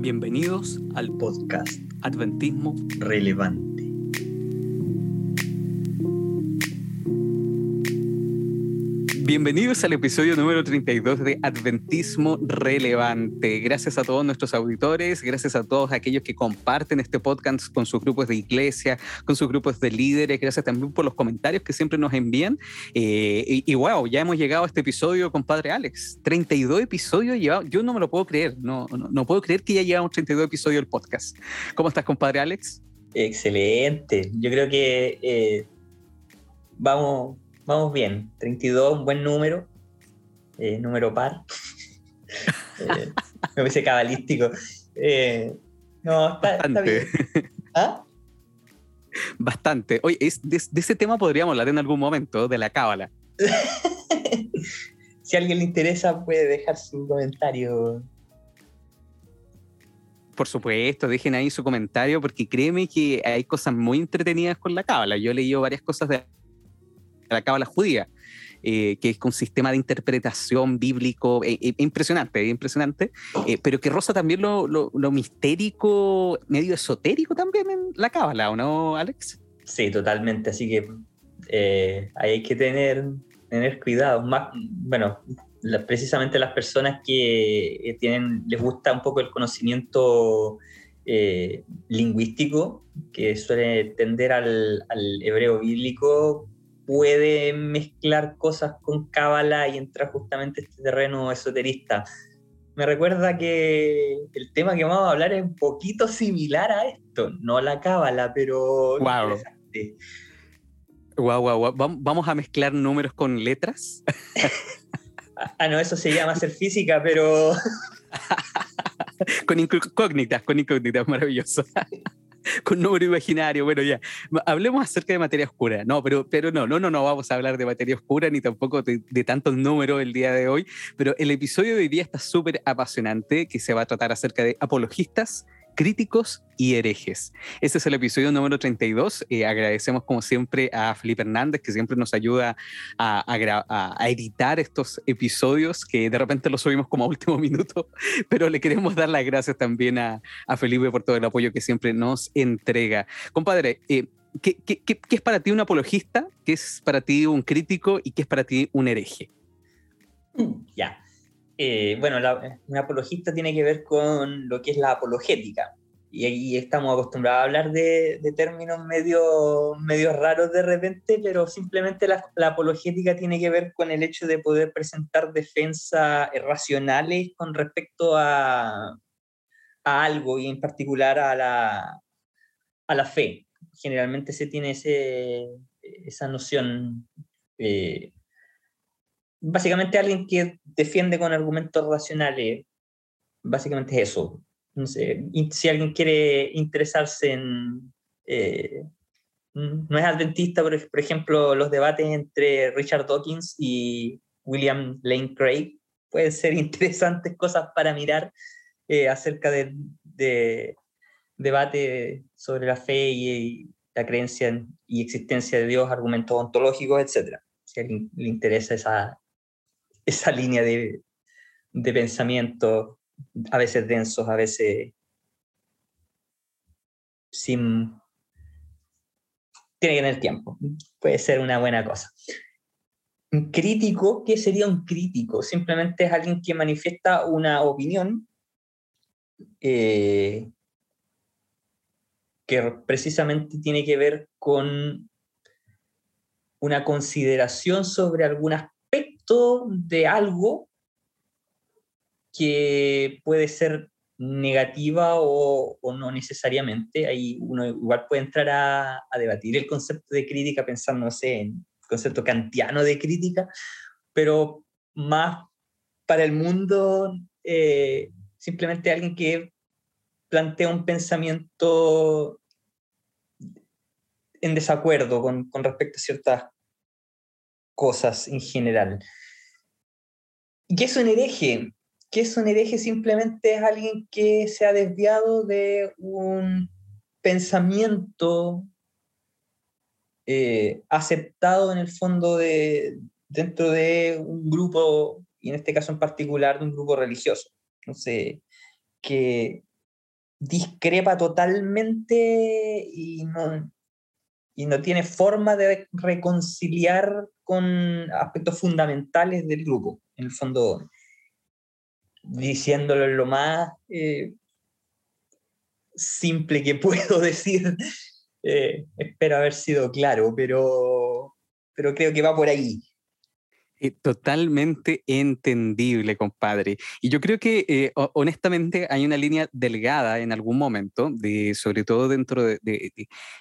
Bienvenidos al podcast Adventismo relevante. Bienvenidos al episodio número 32 de Adventismo Relevante. Gracias a todos nuestros auditores, gracias a todos aquellos que comparten este podcast con sus grupos de iglesia, con sus grupos de líderes, gracias también por los comentarios que siempre nos envían. Eh, y, wow, ya hemos llegado a este episodio con Padre Alex. 32 episodios llevados, yo no me lo puedo creer, no, no, puedo creer que ya llevamos 32 episodios del podcast. ¿Cómo estás, compadre Alex? Excelente, yo creo que eh, vamos vamos bien. 32, un buen número, eh, número par. eh, me parece cabalístico. Eh, no, está, bien. ¿Ah? Bastante. Oye, de, ese tema podríamos hablar en algún momento, de la cábala. si a alguien le interesa, puede dejar su comentario. Por supuesto, dejen ahí su comentario porque créeme que hay cosas muy entretenidas con la cábala. Yo he leído varias cosas de la cábala judía, eh, que es un sistema de interpretación bíblico eh, eh, impresionante, impresionante, pero que roza también lo, lo, mistérico, medio esotérico también en la cábala, ¿o no, Alex? Sí, totalmente, así que hay que tener, tener cuidado, más, bueno, precisamente las personas que tienen, les gusta un poco el conocimiento lingüístico, que suele tender al hebreo bíblico, puede mezclar cosas con cábala y entrar justamente este terreno esoterista. Me recuerda que el tema que vamos a hablar es un poquito similar a esto, no la cábala, pero wow. Wow, wow, Vamos a mezclar números con letras. ah, no, eso se llama hacer física, pero. con incógnitas, con incógnitas, maravilloso. con número imaginario. Bueno, ya, hablemos acerca de materia oscura. No, pero, pero no, no, no, no vamos a hablar de materia oscura ni tampoco de, de tantos números el día de hoy. Pero el episodio de hoy día está súper apasionante, que se va a tratar acerca de apologistas críticos y herejes. Este es el episodio número 32. Eh, agradecemos como siempre a Felipe Hernández que siempre nos ayuda a, editar estos episodios que de repente los subimos como a último minuto, pero le queremos dar las gracias también a, Felipe por todo el apoyo que siempre nos entrega. Compadre, eh, ¿qué, es para ti un apologista? ¿Qué es para ti un crítico? ¿Y qué es para ti un hereje? Ya. Eh, bueno, un apologista tiene que ver con lo que es la apologética. Y ahí estamos acostumbrados a hablar de, términos medio, medio raros de repente, pero simplemente la, apologética tiene que ver con el hecho de poder presentar defensas racionales con respecto a, a algo y en particular a la, a la fe. Generalmente se tiene ese, esa noción eh, básicamente alguien que defiende con argumentos racionales, básicamente es eso. No sé, si alguien quiere interesarse en... Eh, no es adventista, pero por ejemplo, los debates entre Richard Dawkins y William Lane Craig pueden ser interesantes cosas para mirar eh, acerca de, de, debate sobre la fe y, la creencia y existencia de Dios, argumentos ontológicos, etc. Si a alguien le interesa esa, esa línea de, de pensamiento, a veces densos, a veces sin... Tiene que tener tiempo, puede ser una buena cosa. Un crítico, ¿qué sería un crítico? Simplemente es alguien que manifiesta una opinión eh, que precisamente tiene que ver con una consideración sobre algunas de algo que puede ser negativa o, no necesariamente. Ahí uno igual puede entrar a, debatir el concepto de crítica pensando, en el concepto kantiano de crítica, pero más para el mundo, eh, simplemente alguien que plantea un pensamiento en desacuerdo con respecto a ciertas cosas en general. ¿Qué es un hereje? ¿Qué es un hereje? Simplemente es alguien que se ha desviado de un pensamiento eh, aceptado en el fondo de, dentro de un grupo, y en este caso en particular de un grupo religioso. Entonces, que discrepa totalmente y no, y no tiene forma de reconciliar con aspectos fundamentales del grupo. En el fondo, diciéndolo lo más eh, simple que puedo decir, eh, espero haber sido claro, pero, pero creo que va por ahí. Eh, totalmente entendible, compadre. Y yo creo que eh, honestamente hay una línea delgada en algún momento, de, sobre todo dentro de,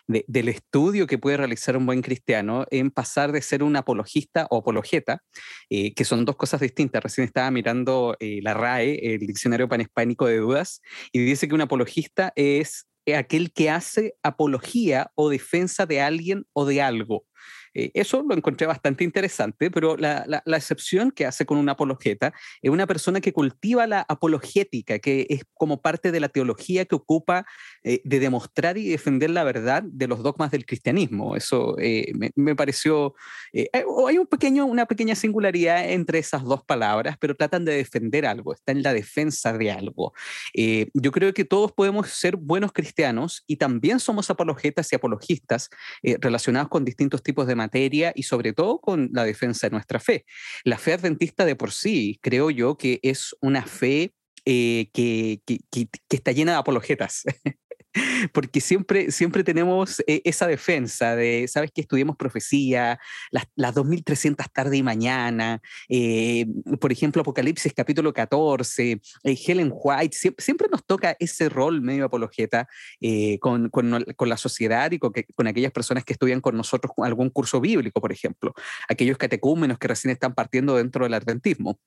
del estudio que puede realizar un buen cristiano, en pasar de ser un apologista o apologeta, eh, que son dos cosas distintas. Recién estaba mirando la RAE, el Diccionario Panhispánico de Dudas, y dice que un apologista es aquel que hace apología o defensa de alguien o de algo. Eh, eso lo encontré bastante interesante, pero la, excepción que hace con una apologeta es una persona que cultiva la apologética, que es como parte de la teología que ocupa eh, de demostrar y defender la verdad de los dogmas del cristianismo. Eso eh, me, me, pareció... hay un pequeño, una pequeña singularidad entre esas dos palabras, pero tratan de defender algo, está en la defensa de algo. yo creo que todos podemos ser buenos cristianos y también somos apologetas y apologistas relacionados con distintos tipos de materia y sobre todo con la defensa de nuestra fe. La fe adventista de por sí, creo yo que es una fe eh, que, está llena de apologetas. porque siempre, siempre tenemos eh, esa defensa de, ¿sabes que Estudiamos profecía, las, las 2300 tarde y mañana, eh, por ejemplo, Apocalipsis capítulo 14, eh, Helen White, siempre, nos toca ese rol medio apologeta con, con, con, la sociedad y con, con, aquellas personas que estudian con nosotros algún curso bíblico, por ejemplo, aquellos catecúmenos que recién están partiendo dentro del adventismo.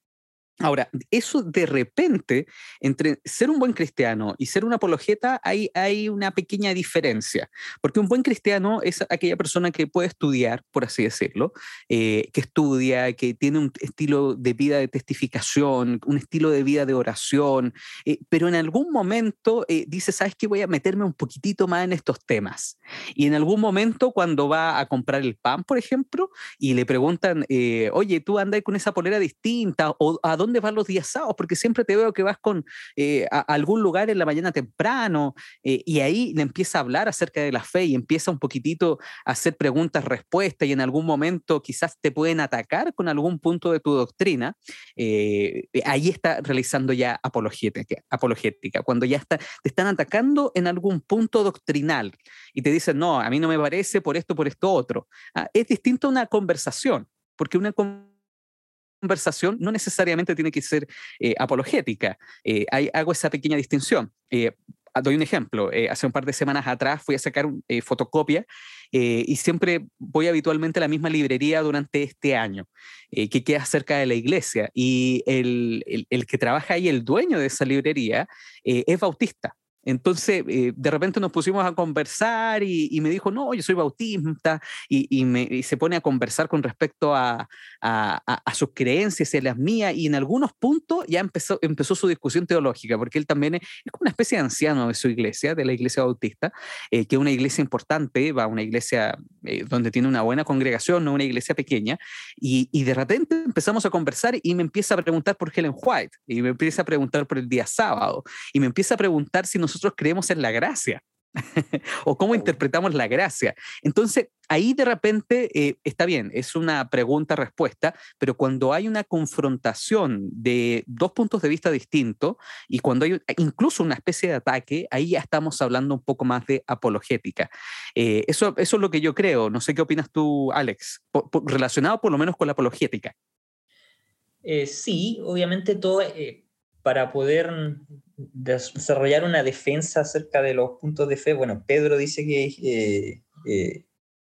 Ahora, eso de repente, entre ser un buen cristiano y ser un apologeta, hay, hay una pequeña diferencia, porque un buen cristiano es aquella persona que puede estudiar, por así decirlo, eh, que estudia, que tiene un estilo de vida de testificación, un estilo de vida de oración, eh, pero en algún momento eh, dice, ¿sabes qué? Voy a meterme un poquitito más en estos temas. Y en algún momento, cuando va a comprar el pan, por ejemplo, y le preguntan, oye, tú andas con esa polera distinta, o a dónde vas los días sábados? Porque siempre te veo que vas con eh, a, algún lugar en la mañana temprano eh, y ahí le empieza a hablar acerca de la fe y empieza un poquitito a hacer preguntas, respuestas y en algún momento quizás te pueden atacar con algún punto de tu doctrina. Eh, ahí está realizando ya apologética, apologética, cuando ya está, te están atacando en algún punto doctrinal y te dicen, no, a mí no me parece por esto, por esto otro. Ah, es distinto a una conversación, porque una conversación conversación no necesariamente tiene que ser eh, apologética. Eh, hago esa pequeña distinción. Eh, doy un ejemplo. hace un par de semanas atrás fui a sacar fotocopia y siempre voy habitualmente a la misma librería durante este año, que queda cerca de la iglesia. Y el, el, que trabaja ahí, el dueño de esa librería, es bautista. Entonces, eh, de repente nos pusimos a conversar y, me dijo, no, yo soy bautista, y, se pone a conversar con respecto a, sus creencias y a las mías, y en algunos puntos ya empezó, empezó su discusión teológica, porque él también es, como una especie de anciano de su iglesia, de la iglesia bautista, eh, que es una iglesia importante, va a una iglesia eh, donde tiene una buena congregación, no una iglesia pequeña, y, y de repente empezamos a conversar y me empieza a preguntar por Helen White, y me empieza a preguntar por el día sábado, y me empieza a preguntar si nos nosotros creemos en la gracia. o cómo interpretamos la gracia. Entonces, ahí de repente eh, está bien, es una pregunta-respuesta, pero cuando hay una confrontación de dos puntos de vista distintos y cuando hay incluso una especie de ataque, ahí ya estamos hablando un poco más de apologética. Eh, eso, eso es lo que yo creo. No sé qué opinas tú, Alex, relacionado por lo menos con la apologética. Eh, sí, obviamente todo para poder desarrollar una defensa acerca de los puntos de fe, bueno, Pedro dice que eh, eh,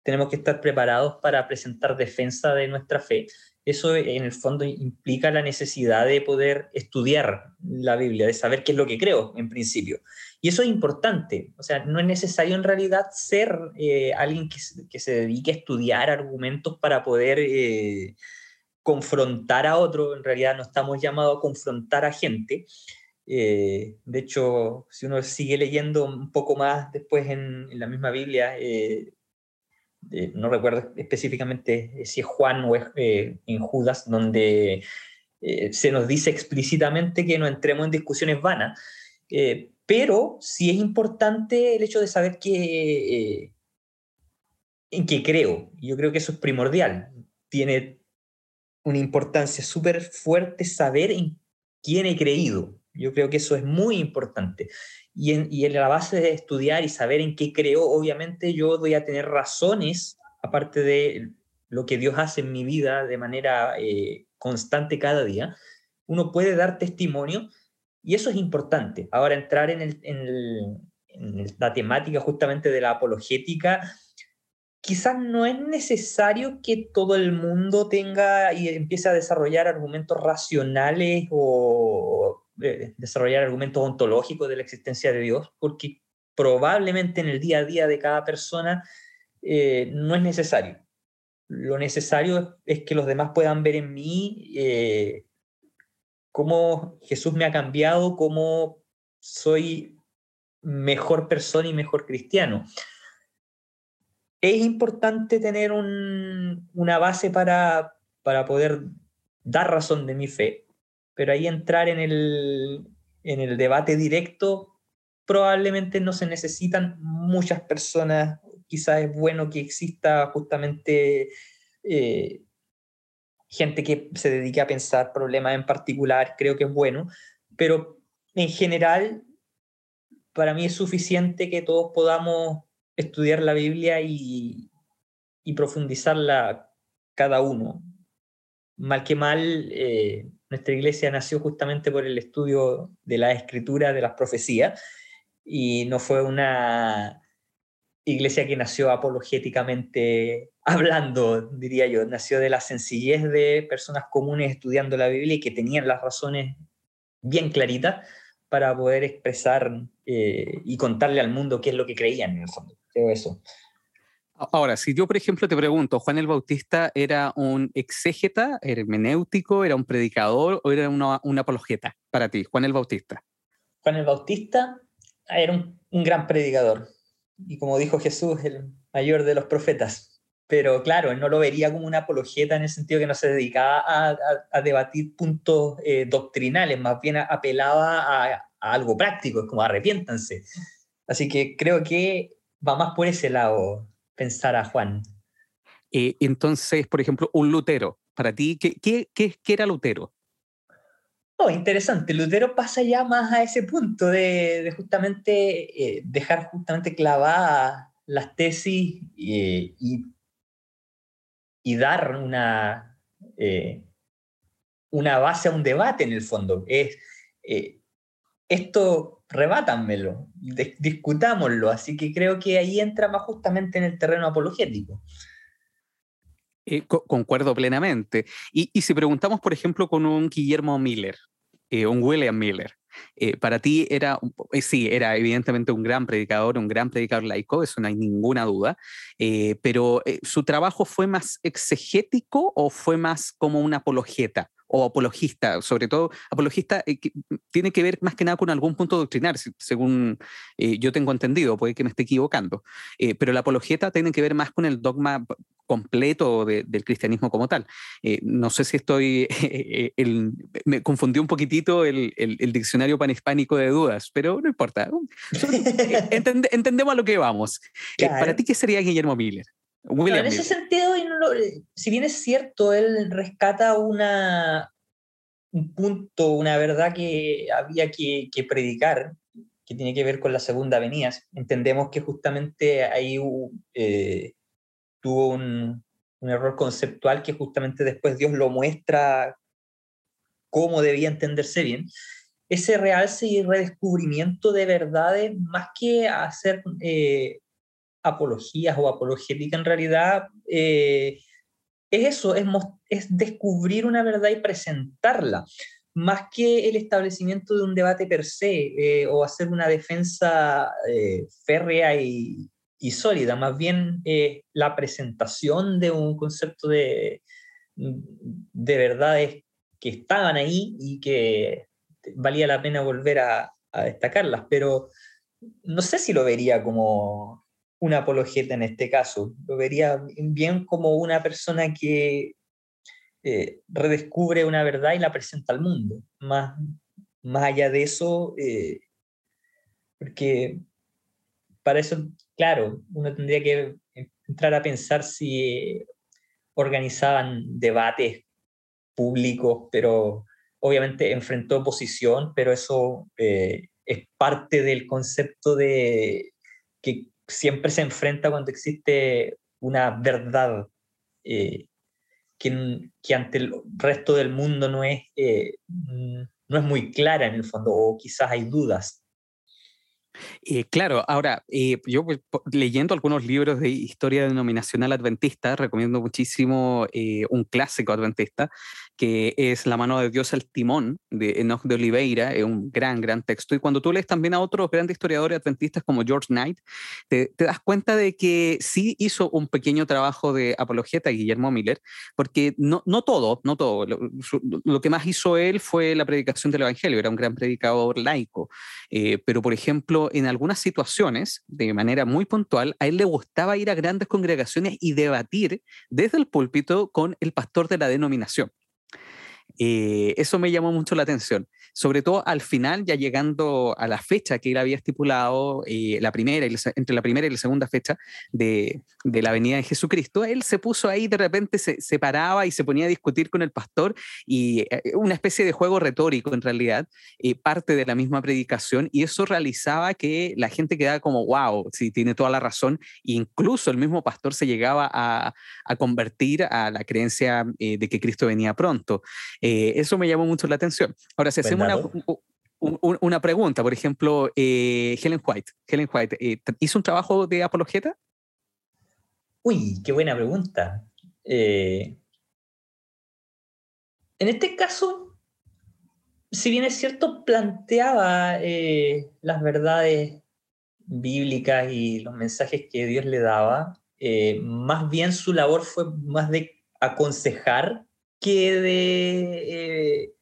tenemos que estar preparados para presentar defensa de nuestra fe. Eso en el fondo implica la necesidad de poder estudiar la Biblia, de saber qué es lo que creo en principio. Y eso es importante, o sea, no es necesario en realidad ser eh, alguien que, que, se dedique a estudiar argumentos para poder confrontar a otro, en realidad no estamos llamados a confrontar a gente. Eh, de hecho, si uno sigue leyendo un poco más después en, la misma Biblia, eh, no recuerdo específicamente si es Juan o es en Judas, donde se nos dice explícitamente que no entremos en discusiones vanas, pero sí es importante el hecho de saber que, en qué creo. Yo creo que eso es primordial. Tiene una importancia súper fuerte saber en quién he creído. Yo creo que eso es muy importante. Y en, y en, la base de estudiar y saber en qué creo, obviamente yo voy a tener razones, aparte de lo que Dios hace en mi vida de manera eh, constante cada día, uno puede dar testimonio y eso es importante. Ahora, entrar en, el, en la temática justamente de la apologética, quizás no es necesario que todo el mundo tenga y empiece a desarrollar argumentos racionales o eh, desarrollar argumentos ontológicos de la existencia de Dios, porque probablemente en el día a día de cada persona eh, no es necesario. Lo necesario es que los demás puedan ver en mí eh, cómo Jesús me ha cambiado, cómo soy mejor persona y mejor cristiano es importante tener una base para, para, poder dar razón de mi fe, pero ahí entrar en el, en el debate directo probablemente no se necesitan muchas personas, quizás es bueno que exista justamente eh, gente que se dedique a pensar problemas en particular, creo que es bueno, pero en general para mí es suficiente que todos podamos estudiar la Biblia y, profundizarla cada uno. Mal que mal, eh, nuestra iglesia nació justamente por el estudio de la escritura, de las profecías, y no fue una iglesia que nació apologéticamente hablando, diría yo, nació de la sencillez de personas comunes estudiando la Biblia y que tenían las razones bien claritas para poder expresar eh, y contarle al mundo qué es lo que creían en el fondo eso. Ahora, si yo, por ejemplo, te pregunto, ¿Juan el Bautista era un exégeta, hermenéutico, era un predicador o era una, apologeta para ti, Juan el Bautista? Juan el Bautista era un, gran predicador y como dijo Jesús, el mayor de los profetas. Pero claro, él no lo vería como una apologeta en el sentido que no se dedicaba a, debatir puntos eh, doctrinales, más bien apelaba a, a algo práctico, es como arrepiéntanse. Así que creo que va más por ese lado pensar a Juan. Eh, entonces, por ejemplo, un Lutero, para ti, ¿qué, qué, qué, era Lutero? Oh, interesante. Lutero pasa ya más a ese punto de, justamente eh, dejar justamente clavadas las tesis y, y, dar una, eh, una base a un debate en el fondo. Es, esto rebátanmelo, discutámoslo. Así que creo que ahí entra más justamente en el terreno apologético. Eh, concuerdo plenamente. Y, si preguntamos, por ejemplo, con un Guillermo Miller, eh, un William Miller, eh, para ti era, sí, era evidentemente un gran predicador, un gran predicador laico, eso no hay ninguna duda, pero ¿su trabajo fue más exegético o fue más como una apologeta? O apologista, sobre todo apologista, eh, tiene que ver más que nada con algún punto doctrinal, según eh, yo tengo entendido, puede que me esté equivocando, eh, pero la apologeta tiene que ver más con el dogma completo del cristianismo como tal. no sé si estoy, me confundió un poquitito el, diccionario panhispánico de dudas, pero no importa, entendemos a lo que vamos. ¿Para ti qué sería Guillermo Miller? En ese sentido, si bien es cierto, él rescata una, un punto, una verdad que había que, predicar, que tiene que ver con la segunda venida. Entendemos que justamente ahí eh, tuvo un, un, error conceptual que justamente después Dios lo muestra cómo debía entenderse bien. Ese realce y redescubrimiento de verdades, más que hacer eh, apologías o apologética en realidad eh, es eso, es, es descubrir una verdad y presentarla, más que el establecimiento de un debate per se eh, o hacer una defensa eh, férrea y, sólida, más bien la presentación de un concepto de, de verdades que estaban ahí y que valía la pena volver a destacarlas, pero no sé si lo vería como un apologeta en este caso. Lo vería bien como una persona que eh, redescubre una verdad y la presenta al mundo. Más, más allá de eso, eh, porque para eso, claro, uno tendría que entrar a pensar si organizaban debates públicos, pero obviamente enfrentó oposición, pero eso eh, es parte del concepto de que siempre se enfrenta cuando existe una verdad eh, que, ante el resto del mundo no es, eh, no es muy clara en el fondo, o quizás hay dudas. Eh, claro, ahora, eh, yo pues, leyendo algunos libros de historia denominacional adventista, recomiendo muchísimo eh, un clásico adventista, que es La mano de Dios al timón, de Enoch de Oliveira, es un gran, gran texto. Y cuando tú lees también a otros grandes historiadores adventistas como George Knight, te, das cuenta de que sí hizo un pequeño trabajo de apologeta Guillermo Miller, porque no, no todo, no todo. Lo, lo, que más hizo él fue la predicación del Evangelio, era un gran predicador laico. pero, por ejemplo, en algunas situaciones, de manera muy puntual, a él le gustaba ir a grandes congregaciones y debatir desde el púlpito con el pastor de la denominación. Eh, eso me llamó mucho la atención sobre todo al final, ya llegando a la fecha que él había estipulado, eh, la primera entre la primera y la segunda fecha de, la venida de Jesucristo, él se puso ahí, de repente se, se, paraba y se ponía a discutir con el pastor y eh, una especie de juego retórico en realidad, eh, parte de la misma predicación, y eso realizaba que la gente quedaba como, wow, sí, tiene toda la razón, incluso el mismo pastor se llegaba a convertir a la creencia de que Cristo venía pronto. Eso me llamó mucho la atención. Ahora, si hacemos una, pregunta, por ejemplo, eh, Helen White. Helen White, eh, ¿hizo un trabajo de apologeta? Uy, qué buena pregunta. Eh, en este caso, si bien es cierto, planteaba las verdades bíblicas y los mensajes que Dios le daba, más bien su labor fue más de aconsejar que de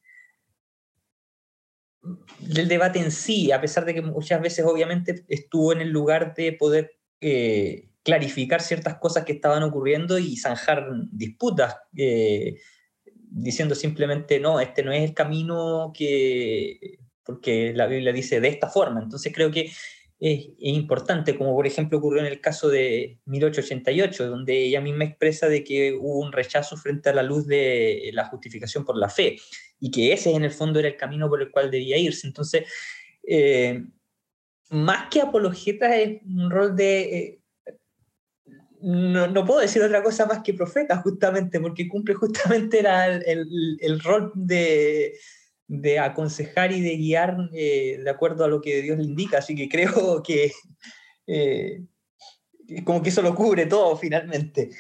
del debate en sí, a pesar de que muchas veces obviamente estuvo en el lugar de poder eh, clarificar ciertas cosas que estaban ocurriendo y zanjar disputas, eh, diciendo simplemente, no, este no es el camino que, porque la Biblia dice de esta forma. Entonces creo que es, importante, como por ejemplo ocurrió en el caso de 1888, donde ella misma expresa de que hubo un rechazo frente a la luz de la justificación por la fe y que ese en el fondo era el camino por el cual debía irse. Entonces, eh, más que apologeta es un rol de... Eh, no, no, puedo decir otra cosa más que profeta, justamente, porque cumple justamente el, el, el, rol de, de, aconsejar y de guiar eh, de acuerdo a lo que Dios le indica. Así que creo que como que eso lo cubre todo finalmente.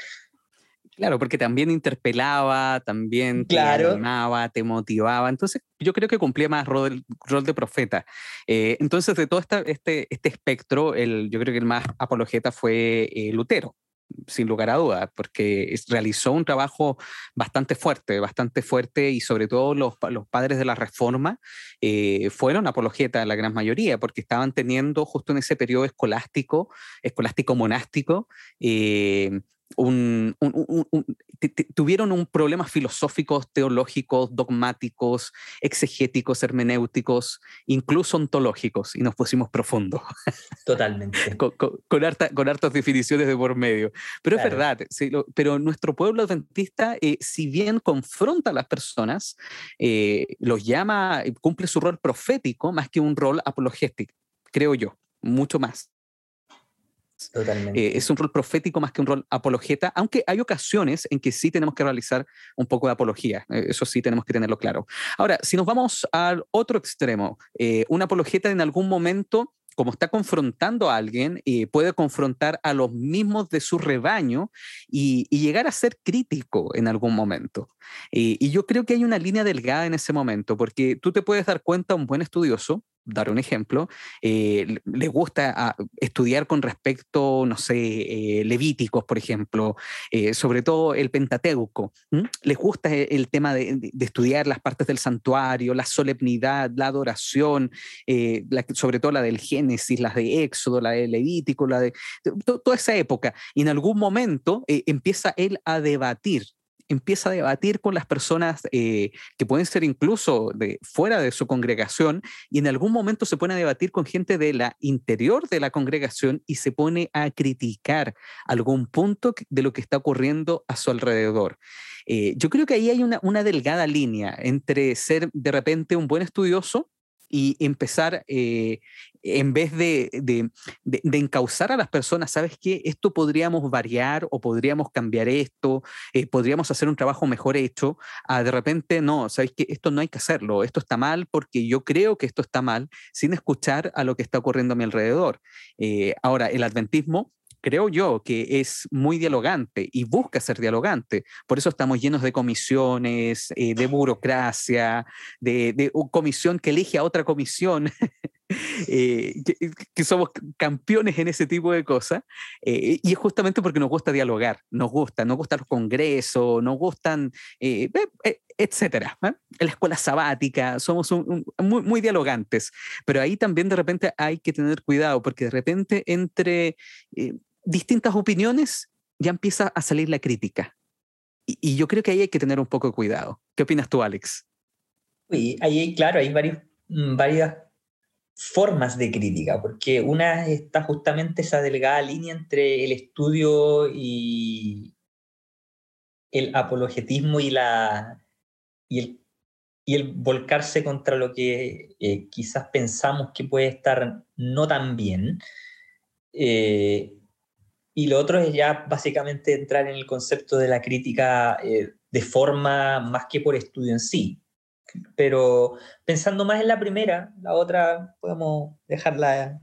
Claro, porque también interpelaba, también te animaba, te motivaba. Entonces, yo creo que cumplía más rol, rol de profeta. Eh, entonces, de todo esta, este, este espectro, el, yo creo que el más apologeta fue eh, Lutero, sin lugar a dudas, porque realizó un trabajo bastante fuerte, bastante fuerte, y sobre todo los, los padres de la Reforma eh, fueron apologetas, la gran mayoría, porque estaban teniendo justo en ese periodo escolástico, escolástico monástico, un, tuvieron un problema filosóficos, teológicos, dogmáticos, exegéticos, hermenéuticos, incluso ontológicos, y nos pusimos profundos. Totalmente. con, con, hartas definiciones de por medio. Pero es verdad, pero nuestro pueblo adventista, eh, si bien confronta a las personas, eh, los llama, cumple su rol profético más que un rol apologético, creo yo, mucho más. Eh, es un rol profético más que un rol apologeta, aunque hay ocasiones en que sí tenemos que realizar un poco de apología, eh, eso sí tenemos que tenerlo claro. Ahora, si nos vamos al otro extremo, eh, un apologeta en algún momento como está confrontando a alguien, puede confrontar a los mismos de su rebaño y, llegar a ser crítico en algún momento. y yo creo que hay una línea delgada en ese momento, porque tú te puedes dar cuenta, un buen estudioso, dar un ejemplo, eh, les gusta ah, estudiar con respecto, no sé, eh, levíticos, por ejemplo, eh, sobre todo el Pentateuco. Les gusta e, el, tema de, estudiar las partes del santuario, la solemnidad, la adoración, sobre todo la del Génesis, las de Éxodo, la de Levítico, la de toda esa época. Y en algún momento empieza él a debatir empieza a debatir con las personas eh, que pueden ser incluso de fuera de su congregación y en algún momento se pone a debatir con gente de la interior de la congregación y se pone a criticar algún punto de lo que está ocurriendo a su alrededor. Eh, yo creo que ahí hay una, una delgada línea entre ser de repente un buen estudioso y empezar, eh, en vez de, de, de, encauzar a las personas, ¿sabes qué? Esto podríamos variar o podríamos cambiar esto, eh, podríamos hacer un trabajo mejor hecho, de repente, no, ¿sabes qué? Esto no hay que hacerlo, esto está mal porque yo creo que esto está mal, sin escuchar a lo que está ocurriendo a mi alrededor. Eh, ahora, el adventismo creo yo que es muy dialogante y busca ser dialogante. Por eso estamos llenos de comisiones, eh, de burocracia, de, una comisión que elige a otra comisión. Eh, que, somos campeones en ese tipo de cosas, eh, y es justamente porque nos gusta dialogar, nos gusta, nos gustan los congresos, nos gustan, etcétera. En la escuela sabática, somos muy, muy dialogantes, pero ahí también de repente hay que tener cuidado, porque de repente entre distintas opiniones, ya empieza a salir la crítica. Y, yo creo que ahí hay que tener un poco de cuidado. ¿Qué opinas tú, Alex? Sí, ahí, claro, hay mm, varias formas de crítica, porque una está justamente esa delgada línea entre el estudio y el apologetismo y, la, y, el, y el volcarse contra lo que eh, quizás pensamos que puede estar no tan bien. Eh, y lo otro es ya básicamente entrar en el concepto de la crítica eh, de forma más que por estudio en sí. Pero pensando más en la primera, la otra podemos dejarla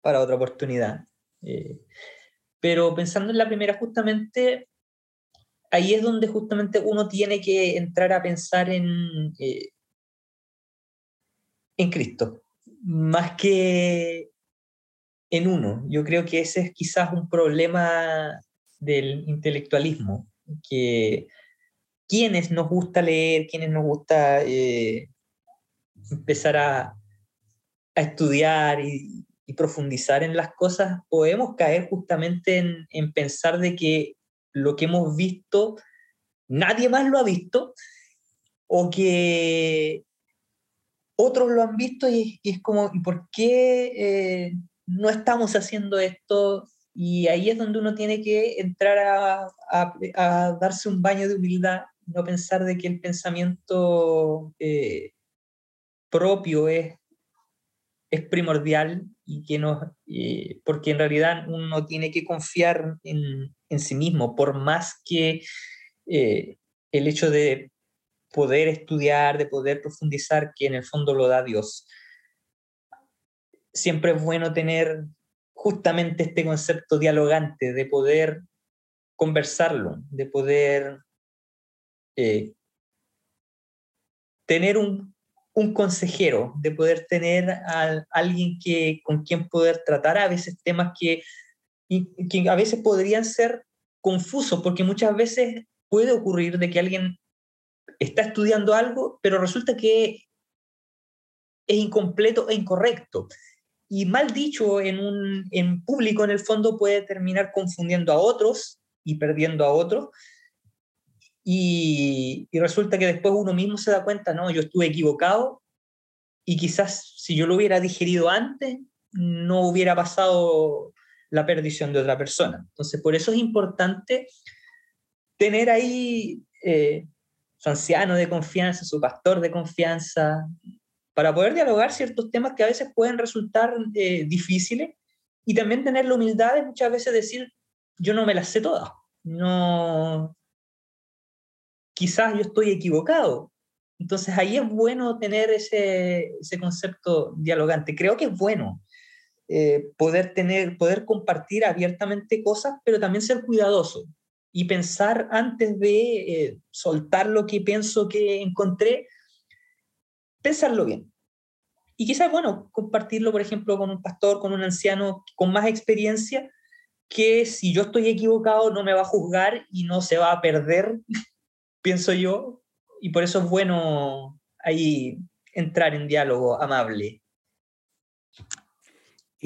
para otra oportunidad. Eh, pero pensando en la primera, justamente ahí es donde justamente uno tiene que entrar a pensar en, eh, en Cristo, más que en uno. Yo creo que ese es quizás un problema del intelectualismo, que quienes nos gusta leer, quienes nos gusta eh, empezar a, estudiar y, profundizar en las cosas, podemos caer justamente en, en, pensar de que lo que hemos visto, nadie más lo ha visto, o que otros lo han visto y, es como, ¿y por qué eh, no estamos haciendo esto y ahí es donde uno tiene que entrar a, darse un baño de humildad, no pensar de que el pensamiento eh, propio es, es primordial y que no, eh, porque en realidad uno tiene que confiar en, sí mismo, por más que eh, el hecho de poder estudiar, de poder profundizar, que en el fondo lo da Dios siempre es bueno tener justamente este concepto dialogante, de poder conversarlo, de poder eh, tener un, consejero, de poder tener a alguien que, con quien poder tratar a veces temas que, que a veces podrían ser confusos, porque muchas veces puede ocurrir de que alguien está estudiando algo, pero resulta que es incompleto e incorrecto y mal dicho en, un, en público en el fondo puede terminar confundiendo a otros y perdiendo a otros. Y, y, resulta que después uno mismo se da cuenta, no, yo estuve equivocado y quizás si yo lo hubiera digerido antes, no hubiera pasado la perdición de otra persona. Entonces, por eso es importante tener ahí eh, su anciano de confianza, su pastor de confianza, para poder dialogar ciertos temas que a veces pueden resultar eh, difíciles y también tener la humildad de muchas veces decir, yo no me las sé todas, no, quizás yo estoy equivocado. Entonces ahí es bueno tener ese, ese concepto dialogante. Creo que es bueno eh, poder, tener, poder compartir abiertamente cosas, pero también ser cuidadoso y pensar antes de eh, soltar lo que pienso que encontré, pensarlo bien. y quizás, bueno, compartirlo, por ejemplo, con un pastor, con un anciano con más experiencia, que si yo estoy equivocado no me va a juzgar y no se va a perder, pienso yo, y por eso es bueno ahí entrar en diálogo amable.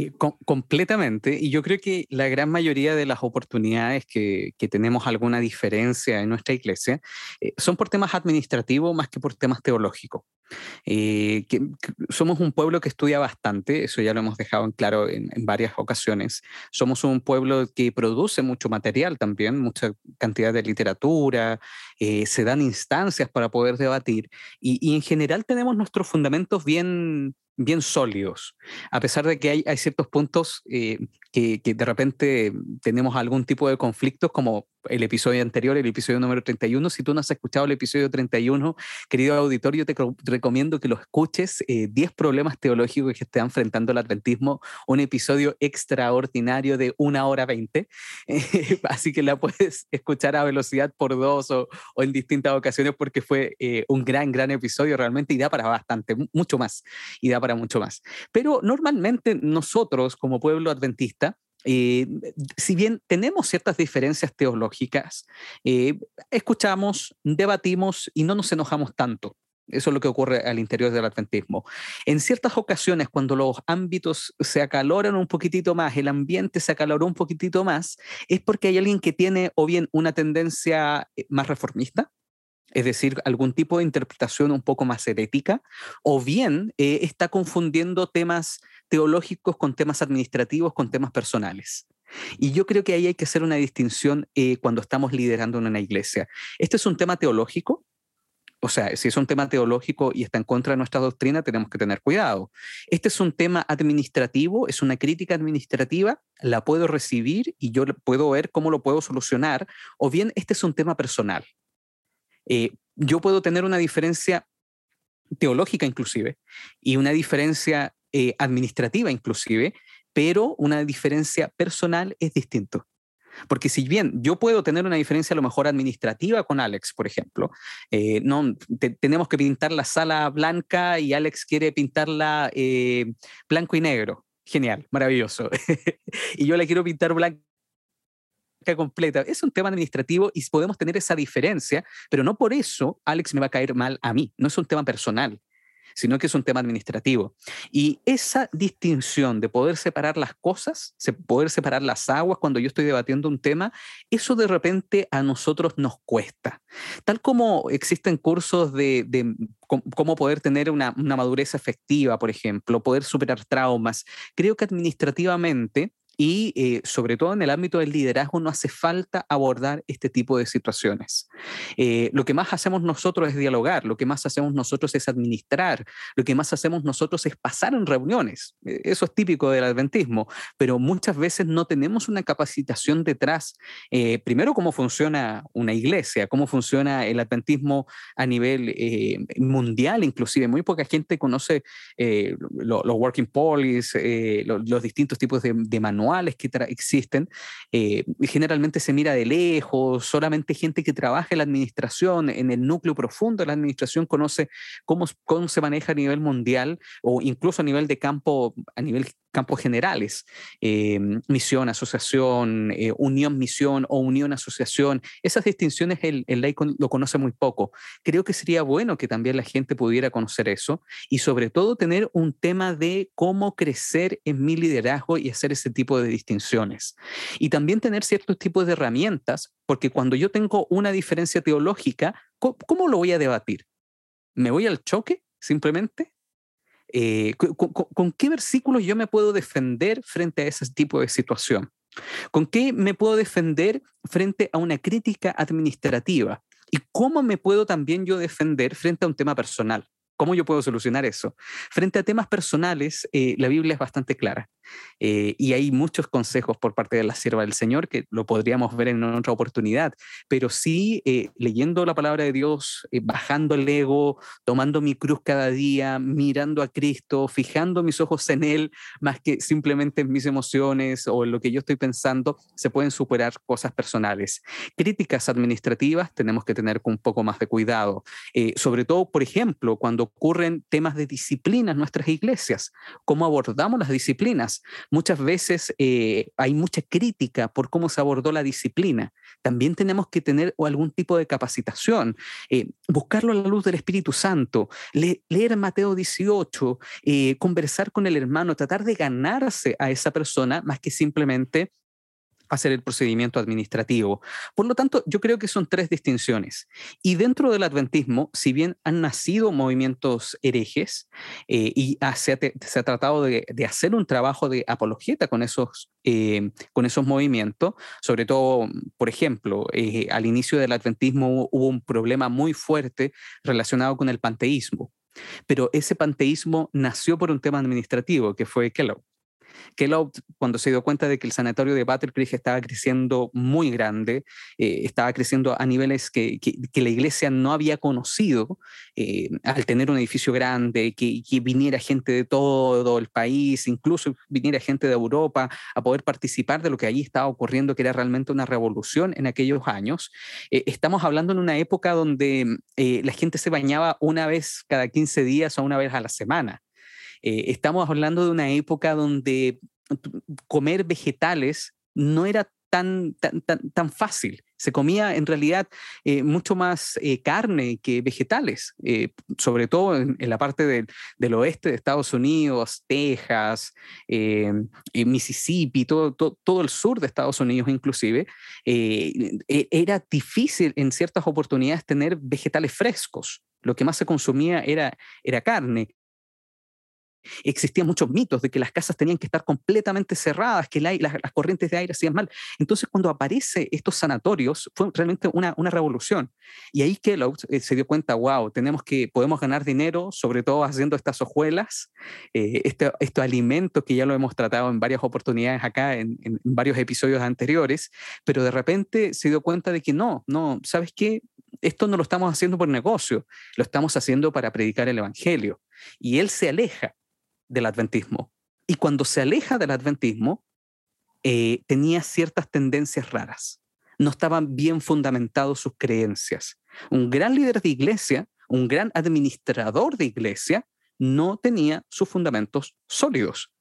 Eh, completamente. Y yo creo que la gran mayoría de las oportunidades que, tenemos alguna diferencia en nuestra iglesia eh, son por temas administrativos más que por temas teológicos. Eh, somos un pueblo que estudia bastante, eso ya lo hemos dejado en claro en, varias ocasiones. Somos un pueblo que produce mucho material también, mucha cantidad de literatura, se dan instancias para poder debatir y en general tenemos nuestros fundamentos bien, bien sólidos, a pesar de que hay, hay ciertos puntos eh, que, de repente tenemos algún tipo de conflictos, como el episodio anterior, el episodio número 31. Si tú no has escuchado el episodio 31, querido auditorio, te recomiendo que lo escuches. 10 eh, problemas teológicos que está enfrentando el adventismo, un episodio extraordinario de una hora 20. así que la puedes escuchar a velocidad por dos o, o en distintas ocasiones porque fue eh, un gran, gran episodio realmente y da para bastante, mucho más, y da para mucho más. Pero normalmente nosotros como pueblo adventista, eh, si bien tenemos ciertas diferencias teológicas, eh, escuchamos, debatimos y no nos enojamos tanto. Eso es lo que ocurre al interior del adventismo. En ciertas ocasiones, cuando los ámbitos se acaloran un poquitito más, el ambiente se acaloró un poquitito más, es porque hay alguien que tiene o bien una tendencia eh, más reformista, es decir, algún tipo de interpretación un poco más herética, o bien eh, está confundiendo temas teológicos con temas administrativos, con temas personales. Y yo creo que ahí hay que hacer una distinción eh, cuando estamos liderando una iglesia. Este es un tema teológico, o sea, si es un tema teológico y está en contra de nuestra doctrina, tenemos que tener cuidado. Este es un tema administrativo, es una crítica administrativa, la puedo recibir y yo puedo ver cómo lo puedo solucionar, o bien este es un tema personal. Eh, yo puedo tener una diferencia teológica inclusive y una diferencia eh, administrativa inclusive, pero una diferencia personal es distinto. Porque si bien yo puedo tener una diferencia a lo mejor administrativa con Alex, por ejemplo, eh, no, tenemos que pintar la sala blanca y Alex quiere pintarla blanco y negro. Genial, maravilloso. y yo la quiero pintar completa. Es un tema administrativo y podemos tener esa diferencia, pero no por eso Alex me va a caer mal a mí. No es un tema personal, sino que es un tema administrativo. Y esa distinción de poder separar las cosas, poder separar las aguas cuando yo estoy debatiendo un tema, eso de repente a nosotros nos cuesta. Tal como existen cursos de, cómo poder tener una, una madurez efectiva, por ejemplo, poder superar traumas, creo que administrativamente y eh, sobre todo en el ámbito del liderazgo no hace falta abordar este tipo de situaciones. Eh, lo que más hacemos nosotros es dialogar, lo que más hacemos nosotros es administrar, lo que más hacemos nosotros es pasar en reuniones. Eh, eso es típico del adventismo, pero muchas veces no tenemos una capacitación detrás. primero, cómo funciona una iglesia, cómo funciona el adventismo a nivel mundial, inclusive. Muy poca gente conoce los working policies, los distintos tipos de, de manuales que existen, eh, generalmente se mira de lejos, solamente gente que trabaja en la administración, en el núcleo profundo de la administración, conoce cómo, cómo se maneja a nivel mundial o incluso a nivel de campo, a nivel campos generales, eh, misión, asociación, eh, unión, misión o unión, asociación. Esas distinciones el, el laico lo conoce muy poco. Creo que sería bueno que también la gente pudiera conocer eso y sobre todo tener un tema de cómo crecer en mi liderazgo y hacer ese tipo de distinciones. Y también tener ciertos tipos de herramientas, porque cuando yo tengo una diferencia teológica, cómo lo voy a debatir? ¿Me voy al choque simplemente? Eh, con, qué versículos yo me puedo defender frente a ese tipo de situación? ¿Con qué me puedo defender frente a una crítica administrativa? ¿Y cómo me puedo también yo defender frente a un tema personal? ¿Cómo yo puedo solucionar eso? Frente a temas personales, eh, la Biblia es bastante clara eh, y hay muchos consejos por parte de la sierva del Señor que lo podríamos ver en otra oportunidad, pero sí eh, leyendo la palabra de Dios, bajando el ego, tomando mi cruz cada día, mirando a Cristo, fijando mis ojos en Él, más que simplemente en mis emociones o en lo que yo estoy pensando, se pueden superar cosas personales. Críticas administrativas tenemos que tener un poco más de cuidado, sobre todo, por ejemplo, cuando ocurren temas de disciplina en nuestras iglesias, cómo abordamos las disciplinas. Muchas veces eh, hay mucha crítica por cómo se abordó la disciplina. También tenemos que tener algún tipo de capacitación, eh, buscarlo a la luz del Espíritu Santo, leer Mateo 18, eh, conversar con el hermano, tratar de ganarse a esa persona más que simplemente hacer el procedimiento administrativo. Por lo tanto, yo creo que son tres distinciones. Y dentro del adventismo, si bien han nacido movimientos herejes eh, y se, ha, tratado de, hacer un trabajo de apologeta con esos, eh, con esos movimientos, sobre todo, por ejemplo, eh, al inicio del adventismo hubo un problema muy fuerte relacionado con el panteísmo. Pero ese panteísmo nació por un tema administrativo, que fue Kellogg. Kellogg, cuando se dio cuenta de que el sanatorio de Battle Creek estaba creciendo muy grande, eh, estaba creciendo a niveles que, la iglesia no había conocido, eh, al tener un edificio grande, que, viniera gente de todo el país, incluso viniera gente de Europa a poder participar de lo que allí estaba ocurriendo, que era realmente una revolución en aquellos años. Eh, estamos hablando en una época donde la gente se bañaba una vez cada 15 días o una vez a la semana. Eh, estamos hablando de una época donde comer vegetales no era tan, tan, tan, fácil. Se comía en realidad eh, mucho más eh, carne que vegetales, sobre todo en, la parte del, oeste de Estados Unidos, Texas, Mississippi, todo, todo, el sur de Estados Unidos inclusive. E, era difícil en ciertas oportunidades tener vegetales frescos. Lo que más se consumía era, era carne. Existían muchos mitos de que las casas tenían que estar completamente cerradas, que las, corrientes de aire hacían mal. Entonces, cuando aparece estos sanatorios, fue realmente una, revolución. Y ahí Kellogg eh, se dio cuenta, wow, tenemos que, podemos ganar dinero, sobre todo haciendo estas hojuelas, eh, este, estos alimentos que ya lo hemos tratado en varias oportunidades acá, en, en varios episodios anteriores, pero de repente se dio cuenta de que no, no, ¿sabes qué? Esto no lo estamos haciendo por negocio, lo estamos haciendo para predicar el Evangelio. Y él se aleja del adventismo. Y cuando se aleja del adventismo, eh, tenía ciertas tendencias raras. No estaban bien fundamentados sus creencias. Un gran líder de iglesia, un gran administrador de iglesia, no tenía sus fundamentos sólidos.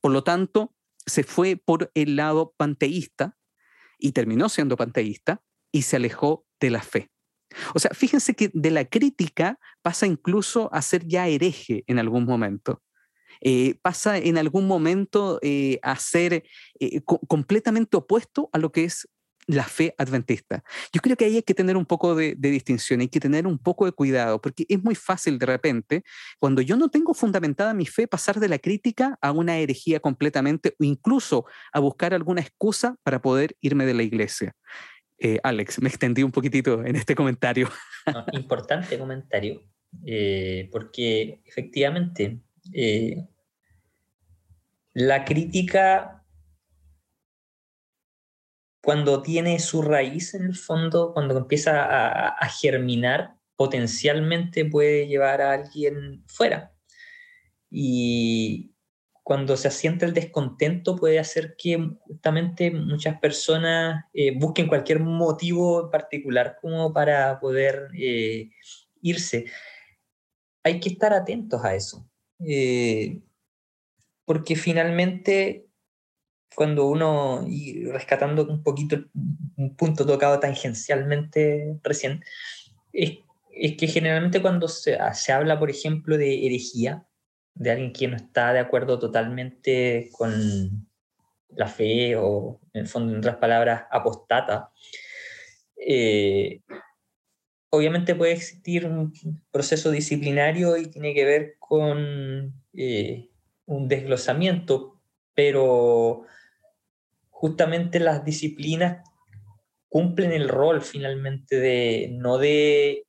Por lo tanto, se fue por el lado panteísta y terminó siendo panteísta y se alejó de la fe. O sea, fíjense que de la crítica pasa incluso a ser ya hereje en algún momento. Eh, pasa en algún momento eh, a ser eh, completamente opuesto a lo que es la fe adventista. Yo creo que ahí hay que tener un poco de, distinción, hay que tener un poco de cuidado, porque es muy fácil de repente, cuando yo no tengo fundamentada mi fe, pasar de la crítica a una herejía completamente o incluso a buscar alguna excusa para poder irme de la iglesia. Alex, me extendí un poquitito en este comentario. importante comentario, porque efectivamente eh, la crítica, cuando tiene su raíz en el fondo, cuando empieza a, germinar, potencialmente puede llevar a alguien fuera. Y cuando se asienta el descontento puede hacer que justamente muchas personas eh, busquen cualquier motivo en particular como para poder eh, irse. Hay que estar atentos a eso. Eh, porque finalmente cuando uno, y rescatando un poquito un punto tocado tangencialmente recién, es, que generalmente cuando se, se, habla, por ejemplo, de herejía, de alguien que no está de acuerdo totalmente con la fe o, en el fondo, en otras palabras, apostata, eh, obviamente puede existir un proceso disciplinario y tiene que ver con eh, un desglosamiento, pero justamente las disciplinas cumplen el rol finalmente de no de,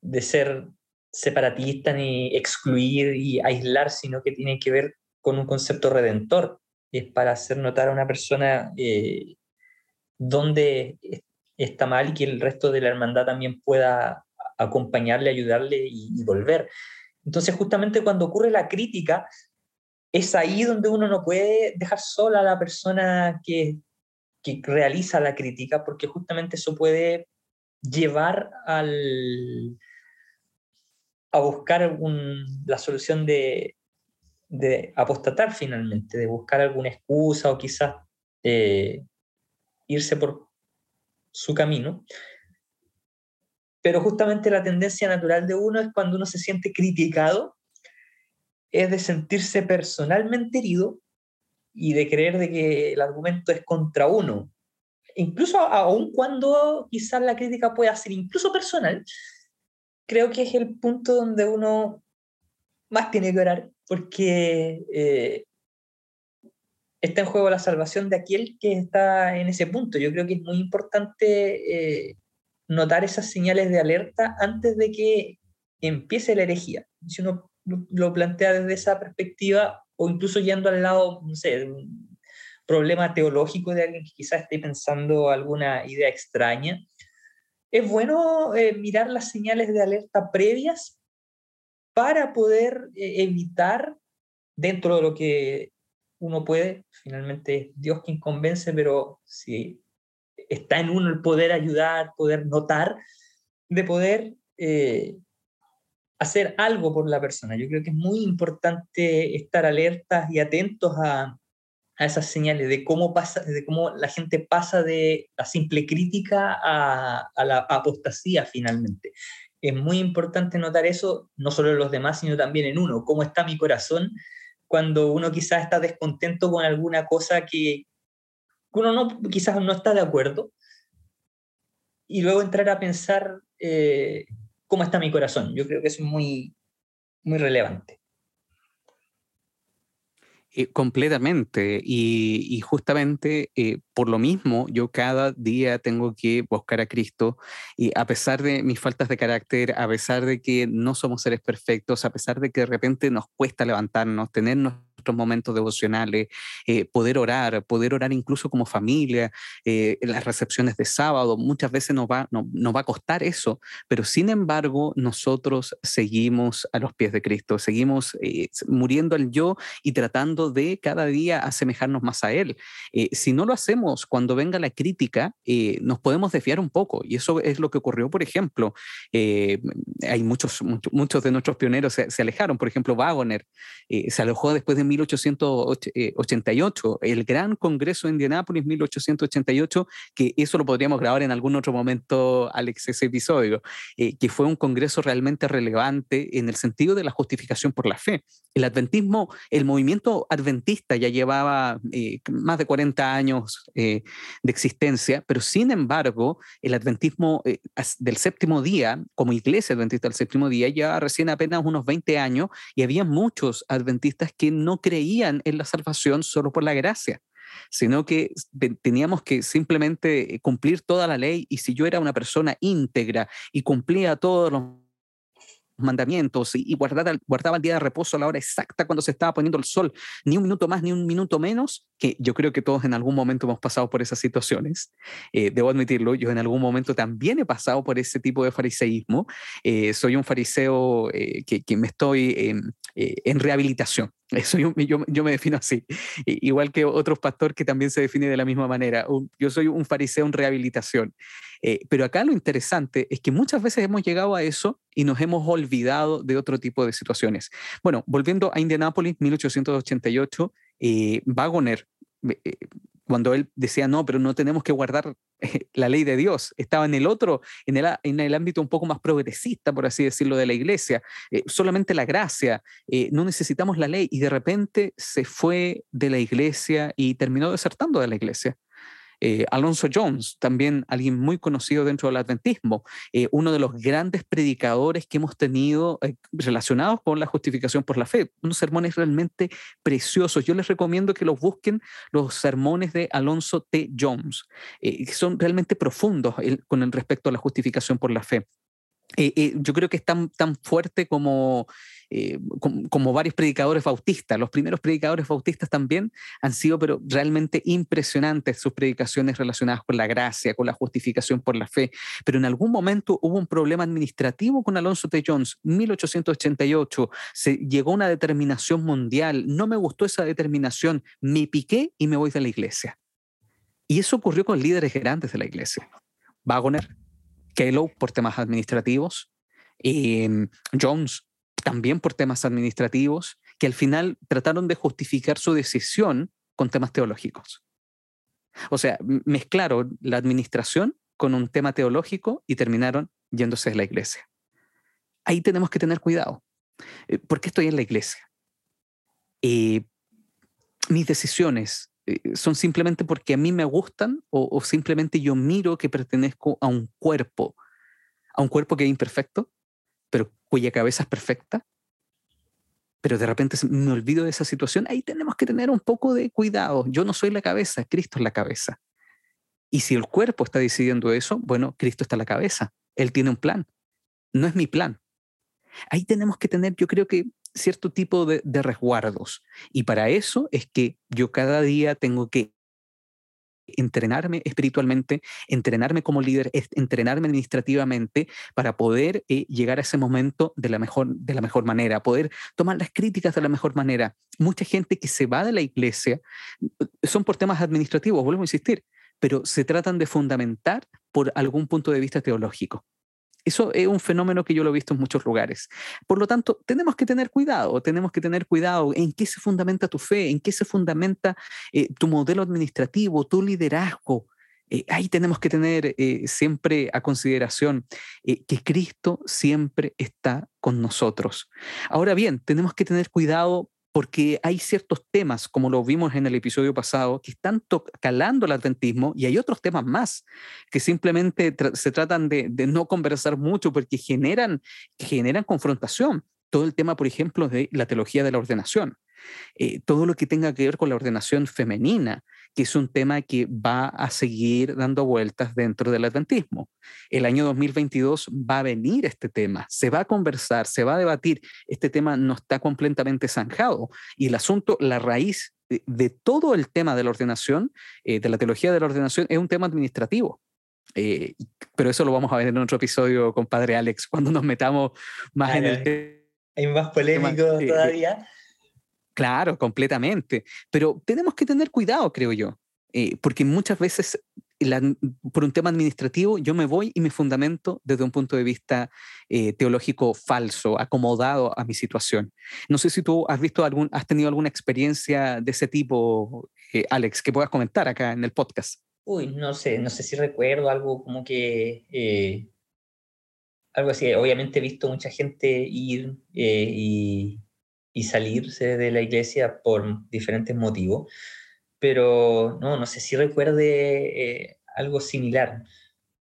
de ser separatista ni excluir y aislar, sino que tiene que ver con un concepto redentor. Es para hacer notar a una persona eh, dónde está mal y que el resto de la hermandad también pueda acompañarle, ayudarle y, volver. Entonces, justamente cuando ocurre la crítica, es ahí donde uno no puede dejar sola a la persona que, realiza la crítica, porque justamente eso puede llevar al, a buscar la solución de, de, apostatar finalmente, de buscar alguna excusa o quizás eh, irse por su camino. Pero justamente la tendencia natural de uno es cuando uno se siente criticado, es de sentirse personalmente herido y de creer de que el argumento es contra uno. Incluso aun cuando quizás la crítica pueda ser incluso personal, creo que es el punto donde uno más tiene que orar, porque eh, está en juego la salvación de aquel que está en ese punto. Yo creo que es muy importante eh, notar esas señales de alerta antes de que empiece la herejía. Si uno lo plantea desde esa perspectiva, o incluso yendo al lado, no sé, un problema teológico de alguien que quizás esté pensando alguna idea extraña, es bueno eh, mirar las señales de alerta previas para poder eh, evitar, dentro de lo que uno puede, finalmente es Dios quien convence, pero si está en uno el poder ayudar, poder notar, de poder eh, hacer algo por la persona. Yo creo que es muy importante estar alertas y atentos a, a esas señales de cómo, pasa, de cómo la gente pasa de la simple crítica a, a, la apostasía finalmente. Es muy importante notar eso, no solo en los demás, sino también en uno, cómo está mi corazón cuando uno quizás está descontento con alguna cosa que uno no, quizás no está de acuerdo, y luego entrar a pensar eh, cómo está mi corazón. Yo creo que es muy, muy relevante. Eh, completamente. Y, justamente eh, por lo mismo, yo cada día tengo que buscar a Cristo y a pesar de mis faltas de carácter, a pesar de que no somos seres perfectos, a pesar de que de repente nos cuesta levantarnos, tenernos momentos devocionales, eh, poder orar, poder orar incluso como familia, eh, las recepciones de sábado, muchas veces nos va, no, nos va a costar eso, pero sin embargo nosotros seguimos a los pies de Cristo, seguimos eh, muriendo al yo y tratando de cada día asemejarnos más a Él. si no lo hacemos cuando venga la crítica, nos podemos desviar un poco y eso es lo que ocurrió, por ejemplo, hay muchos, muchos, de nuestros pioneros se, se alejaron, por ejemplo, Wagoner se alejó después de 1888, el gran Congreso de Indianápolis 1888, que eso lo podríamos grabar en algún otro momento, Alex, ese episodio, eh, que fue un Congreso realmente relevante en el sentido de la justificación por la fe. El adventismo, el movimiento adventista ya llevaba eh, más de 40 años eh, de existencia, pero sin embargo, el adventismo del séptimo día, como iglesia adventista del séptimo día, ya recién apenas unos 20 años y había muchos adventistas que no creían en la salvación solo por la gracia, sino que teníamos que simplemente cumplir toda la ley y si yo era una persona íntegra y cumplía todos los mandamientos y, guardaba, guardaba el día de reposo a la hora exacta cuando se estaba poniendo el sol, ni un minuto más ni un minuto menos, que yo creo que todos en algún momento hemos pasado por esas situaciones. Eh, debo admitirlo, yo en algún momento también he pasado por ese tipo de fariseísmo. Eh, soy un fariseo eh, que, que, me estoy en rehabilitación. Eso yo, yo, me defino así, igual que otros pastor que también se define de la misma manera. yo soy un fariseo en rehabilitación. Eh, pero acá lo interesante es que muchas veces hemos llegado a eso y nos hemos olvidado de otro tipo de situaciones. Bueno, volviendo a Indianápolis, 1888, eh, Wagoner eh, cuando él decía, no, pero no tenemos que guardar eh, la ley de Dios, estaba en el otro, en el, en el ámbito un poco más progresista, por así decirlo, de la iglesia, eh, solamente la gracia, eh, no necesitamos la ley, y de repente se fue de la iglesia y terminó desertando de la iglesia. Eh, Alonso Jones, también alguien muy conocido dentro del adventismo, eh, uno de los grandes predicadores que hemos tenido eh, relacionados con la justificación por la fe, unos sermones realmente preciosos. Yo les recomiendo que los busquen, los sermones de Alonso T. Jones, que son realmente profundos con respecto a la justificación por la fe. Yo creo que es tan, tan fuerte como eh, como, varios predicadores bautistas. Los primeros predicadores bautistas también han sido pero realmente impresionantes sus predicaciones relacionadas con la gracia, con la justificación por la fe. Pero en algún momento hubo un problema administrativo con Alonso T. Jones. 1888 se llegó a una determinación mundial. No me gustó esa determinación. Me piqué y me voy de la iglesia. Y eso ocurrió con líderes grandes de la iglesia. Wagoner, Kellogg por temas administrativos, Em, Jones también por temas administrativos, que al final trataron de justificar su decisión con temas teológicos. O sea, mezclaron la administración con un tema teológico y terminaron yéndose de la iglesia. Ahí tenemos que tener cuidado. Eh, ¿Por qué estoy en la iglesia? Eh, mis decisiones son simplemente porque a mí me gustan o, simplemente yo miro que pertenezco a un cuerpo, a un cuerpo que es imperfecto, pero cuya cabeza es perfecta, pero de repente me olvido de esa situación, ahí tenemos que tener un poco de cuidado. Yo no soy la cabeza, Cristo es la cabeza. Y si el cuerpo está decidiendo eso, bueno, Cristo está en la cabeza. Él tiene un plan. No es mi plan. Ahí tenemos que tener, yo creo que, cierto tipo de, resguardos. Y para eso es que yo cada día tengo que entrenarme espiritualmente, entrenarme como líder, entrenarme administrativamente para poder eh, llegar a ese momento de la, mejor, de la mejor manera, poder tomar las críticas de la mejor manera. Mucha gente que se va de la iglesia son por temas administrativos, vuelvo a insistir, pero se tratan de fundamentar por algún punto de vista teológico. Eso es un fenómeno que yo lo he visto en muchos lugares. Por lo tanto, tenemos que tener cuidado, tenemos que tener cuidado en qué se fundamenta tu fe, en qué se fundamenta eh, tu modelo administrativo, tu liderazgo. Eh, ahí tenemos que tener eh, siempre a consideración que Cristo siempre está con nosotros. Ahora bien, tenemos que tener cuidado porque hay ciertos temas, como lo vimos en el episodio pasado, que están calando el adventismo y hay otros temas más que simplemente se tratan de, no conversar mucho porque generan, generan confrontación. Todo el tema, por ejemplo, de la teología de la ordenación. Eh, todo lo que tenga que ver con la ordenación femenina, que es un tema que va a seguir dando vueltas dentro del adventismo. El año 2022 va a venir este tema, se va a conversar, se va a debatir. Este tema no está completamente zanjado y el asunto, la raíz de, todo el tema de la ordenación, eh, de la teología de la ordenación, es un tema administrativo. Eh, pero eso lo vamos a ver en otro episodio con Padre Alex, cuando nos metamos más en el tema. Hay más polémico todavía. Claro, completamente. Pero tenemos que tener cuidado, creo yo, eh, porque muchas veces por un tema administrativo yo me voy y me fundamento desde un punto de vista eh, teológico falso, acomodado a mi situación. No sé si tú has visto algún, has tenido alguna experiencia de ese tipo, eh, Alex, que puedas comentar acá en el podcast. Uy, no sé, no sé si recuerdo algo como que algo así. Obviamente he visto mucha gente ir y y salirse de la iglesia por diferentes motivos, pero no, no sé si recuerde eh, algo similar.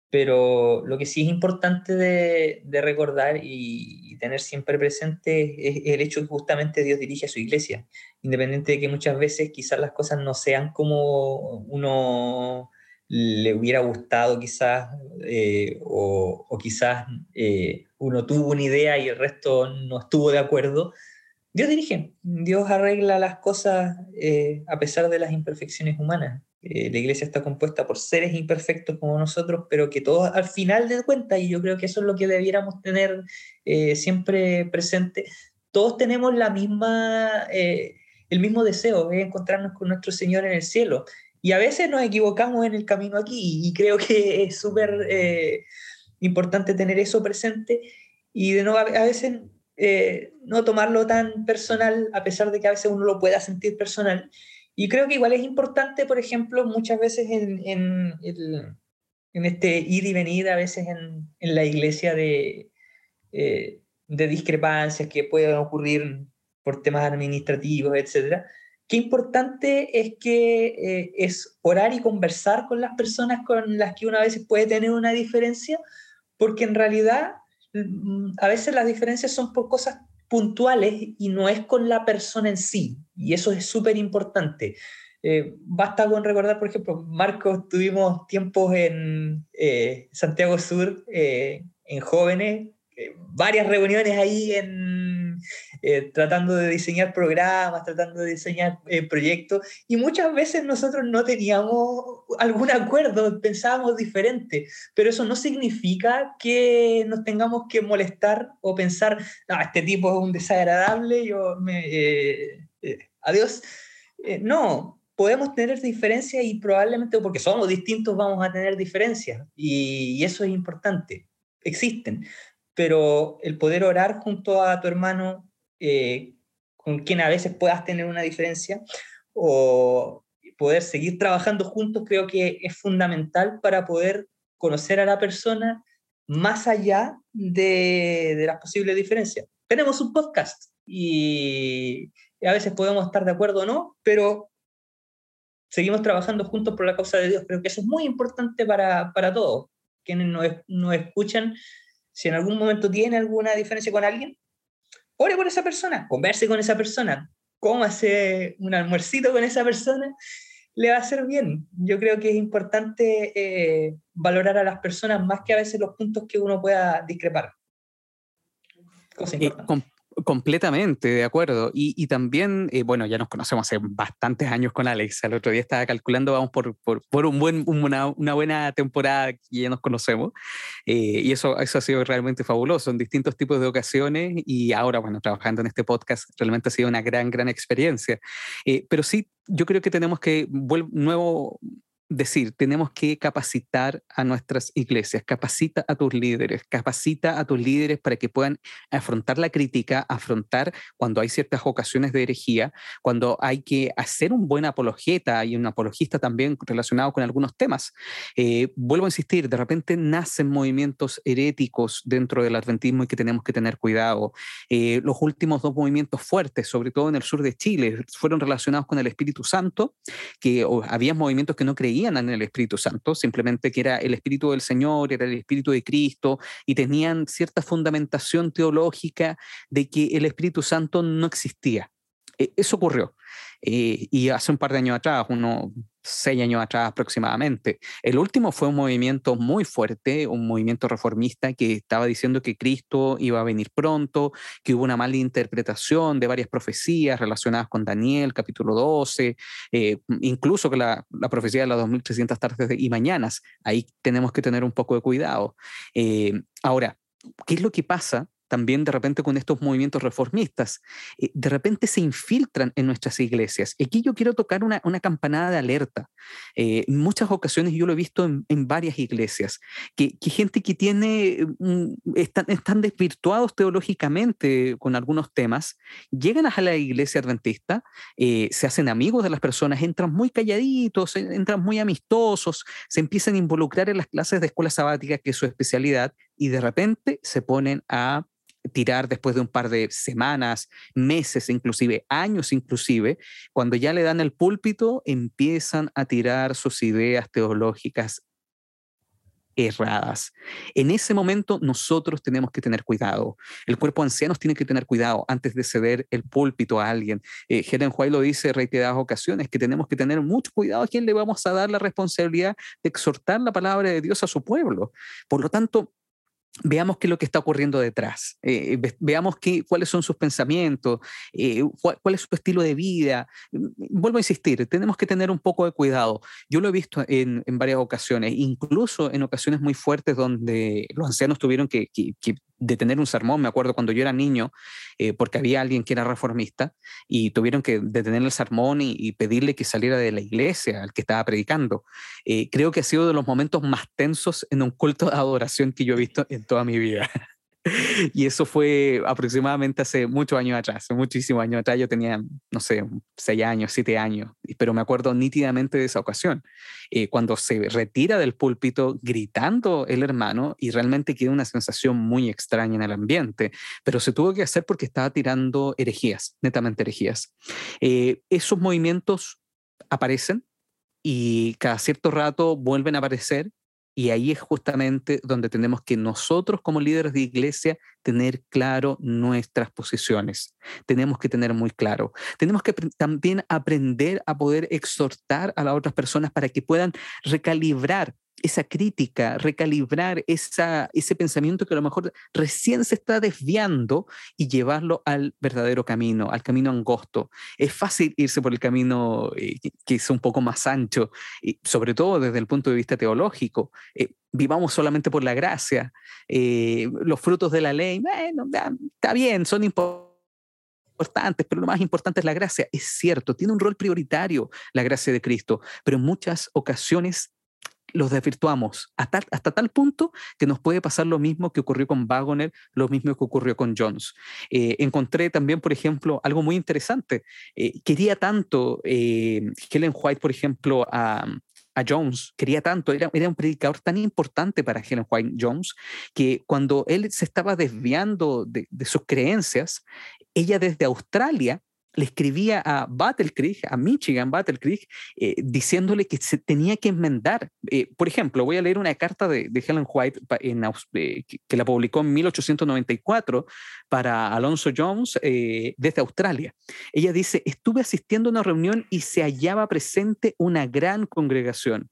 Pero lo que sí es importante de, de recordar y, tener siempre presente es el hecho que justamente Dios dirige a su iglesia, independiente de que muchas veces quizás las cosas no sean como uno le hubiera gustado quizás, eh, o, o, quizás eh, uno tuvo una idea y el resto no estuvo de acuerdo, Dios dirige, Dios arregla las cosas eh, a pesar de las imperfecciones humanas. Eh, la iglesia está compuesta por seres imperfectos como nosotros, pero que todos al final de cuentas, y yo creo que eso es lo que debiéramos tener eh, siempre presente, todos tenemos la misma, el mismo deseo, de encontrarnos con nuestro Señor en el cielo. Y a veces nos equivocamos en el camino aquí, y creo que es súper importante tener eso presente. Y de nuevo, a veces eh, no tomarlo tan personal, a pesar de que a veces uno lo pueda sentir personal. Y creo que igual es importante, por ejemplo, muchas veces en, este ir y venir, a veces en, la iglesia de, eh, discrepancias que pueden ocurrir por temas administrativos, etcétera. Qué importante es que eh, es orar y conversar con las personas con las que uno a veces puede tener una diferencia, porque en realidad a veces las diferencias son por cosas puntuales y no es con la persona en sí. Y eso es súper importante. Eh, basta con recordar, por ejemplo, Marcos, tuvimos tiempos en eh, Santiago Sur, eh, en jóvenes, varias reuniones ahí en, eh, tratando de diseñar programas, tratando de diseñar eh, proyectos, y muchas veces nosotros no teníamos algún acuerdo, pensábamos diferente, pero eso no significa que nos tengamos que molestar o pensar, no, este tipo es un desagradable, yo me... Eh, adiós. no, podemos tener diferencias y probablemente porque somos distintos vamos a tener diferencias y, eso es importante. Existen, pero el poder orar junto a tu hermano, eh, con quien a veces puedas tener una diferencia, o poder seguir trabajando juntos, creo que es fundamental para poder conocer a la persona más allá de, de las posibles diferencias. Tenemos un podcast y a veces podemos estar de acuerdo o no, pero seguimos trabajando juntos por la causa de Dios. Creo que eso es muy importante para, para todos. Quienes nos, nos escuchan, si en algún momento tiene alguna diferencia con alguien, ore por esa persona, converse con esa persona, cómase un almuercito con esa persona, le va a hacer bien. Yo creo que es importante eh, valorar a las personas más que a veces los puntos que uno pueda discrepar. Cosa eh, importante. Completamente, de acuerdo. Y, también, eh, bueno, ya nos conocemos hace bastantes años con Alex. El otro día estaba calculando, vamos por, por, un buen, una, una, buena temporada que ya nos conocemos. Eh, y eso, eso ha sido realmente fabuloso en distintos tipos de ocasiones. Y ahora, bueno, trabajando en este podcast, realmente ha sido una gran, gran experiencia. Eh, pero sí, yo creo que tenemos que, nuevo, decir, tenemos que capacitar a nuestras iglesias, capacita a tus líderes, capacita a tus líderes para que puedan afrontar la crítica, afrontar cuando hay ciertas ocasiones de herejía, cuando hay que hacer un buen apologeta y un apologista también relacionado con algunos temas. Eh, vuelvo a insistir, de repente nacen movimientos heréticos dentro del adventismo y que tenemos que tener cuidado. Eh, los últimos dos movimientos fuertes, sobre todo en el sur de Chile, fueron relacionados con el Espíritu Santo, que había movimientos que no creían en el Espíritu Santo, simplemente que era el Espíritu del Señor, era el Espíritu de Cristo, y tenían cierta fundamentación teológica de que el Espíritu Santo no existía. E, eso ocurrió. Eh, y hace un par de años atrás, uno, seis años atrás aproximadamente. El último fue un movimiento muy fuerte, un movimiento reformista que estaba diciendo que Cristo iba a venir pronto, que hubo una mala interpretación de varias profecías relacionadas con Daniel, capítulo 12, eh, incluso que la, profecía de las 2300 tardes y mañanas. Ahí tenemos que tener un poco de cuidado. Eh, ahora, ¿qué es lo que pasa también de repente con estos movimientos reformistas, eh, de repente se infiltran en nuestras iglesias. Aquí yo quiero tocar una, una campanada de alerta. Eh, en muchas ocasiones yo lo he visto en, en varias iglesias, que, que, gente que tiene, están, están desvirtuados teológicamente con algunos temas, llegan a la iglesia adventista, eh, se hacen amigos de las personas, entran muy calladitos, entran muy amistosos, se empiezan a involucrar en las clases de escuela sabática, que es su especialidad, y de repente se ponen a tirar después de un par de semanas, meses, inclusive años, inclusive, cuando ya le dan el púlpito, empiezan a tirar sus ideas teológicas erradas. En ese momento nosotros tenemos que tener cuidado. El cuerpo ancianos tiene que tener cuidado antes de ceder el púlpito a alguien. Eh, Helen White lo dice reiteradas ocasiones, que tenemos que tener mucho cuidado a quién le vamos a dar la responsabilidad de exhortar la palabra de Dios a su pueblo. Por lo tanto, veamos qué es lo que está ocurriendo detrás, eh, veamos qué, cuáles son sus pensamientos, eh, cuál, es su estilo de vida. Mm, vuelvo a insistir, tenemos que tener un poco de cuidado. Yo lo he visto en, en varias ocasiones, incluso en ocasiones muy fuertes donde los ancianos tuvieron que detener un sermón, me acuerdo cuando yo era niño, eh, porque había alguien que era reformista y tuvieron que detener el sermón y, pedirle que saliera de la iglesia al que estaba predicando. Eh, creo que ha sido de los momentos más tensos en un culto de adoración que yo he visto en toda mi vida. y eso fue aproximadamente hace muchos años atrás, muchísimos años atrás. Yo tenía, no sé, seis años, siete años, pero me acuerdo nítidamente de esa ocasión, eh, cuando se retira del púlpito gritando el hermano y realmente queda una sensación muy extraña en el ambiente, pero se tuvo que hacer porque estaba tirando herejías, netamente herejías. Eh, esos movimientos aparecen y cada cierto rato vuelven a aparecer y ahí es justamente donde tenemos que nosotros como líderes de iglesia tener claro nuestras posiciones. Tenemos que tener muy claro. Tenemos que también aprender a poder exhortar a las otras personas para que puedan recalibrar esa crítica, recalibrar esa, ese pensamiento que a lo mejor recién se está desviando y llevarlo al verdadero camino, al camino angosto. Es fácil irse por el camino eh, que es un poco más ancho, y sobre todo desde el punto de vista teológico. Eh, vivamos solamente por la gracia. Eh, los frutos de la ley, bueno, está bien, son importantes, pero lo más importante es la gracia. Es cierto, tiene un rol prioritario la gracia de Cristo, pero en muchas ocasiones los desvirtuamos hasta, hasta tal punto que nos puede pasar lo mismo que ocurrió con Wagner, lo mismo que ocurrió con Jones. Eh, encontré también, por ejemplo, algo muy interesante. Eh, quería tanto eh, Helen White, por ejemplo, a, a Jones, quería tanto, era, era, un predicador tan importante para Helen White Jones, que cuando él se estaba desviando de, de sus creencias, ella desde Australia le escribía a Battle Creek, a Michigan Battle Creek, eh, diciéndole que se tenía que enmendar. Eh, por ejemplo, voy a leer una carta de, Helen White eh, que la publicó en 1894 para Alonso Jones desde Australia. Ella dice, estuve asistiendo a una reunión y se hallaba presente una gran congregación.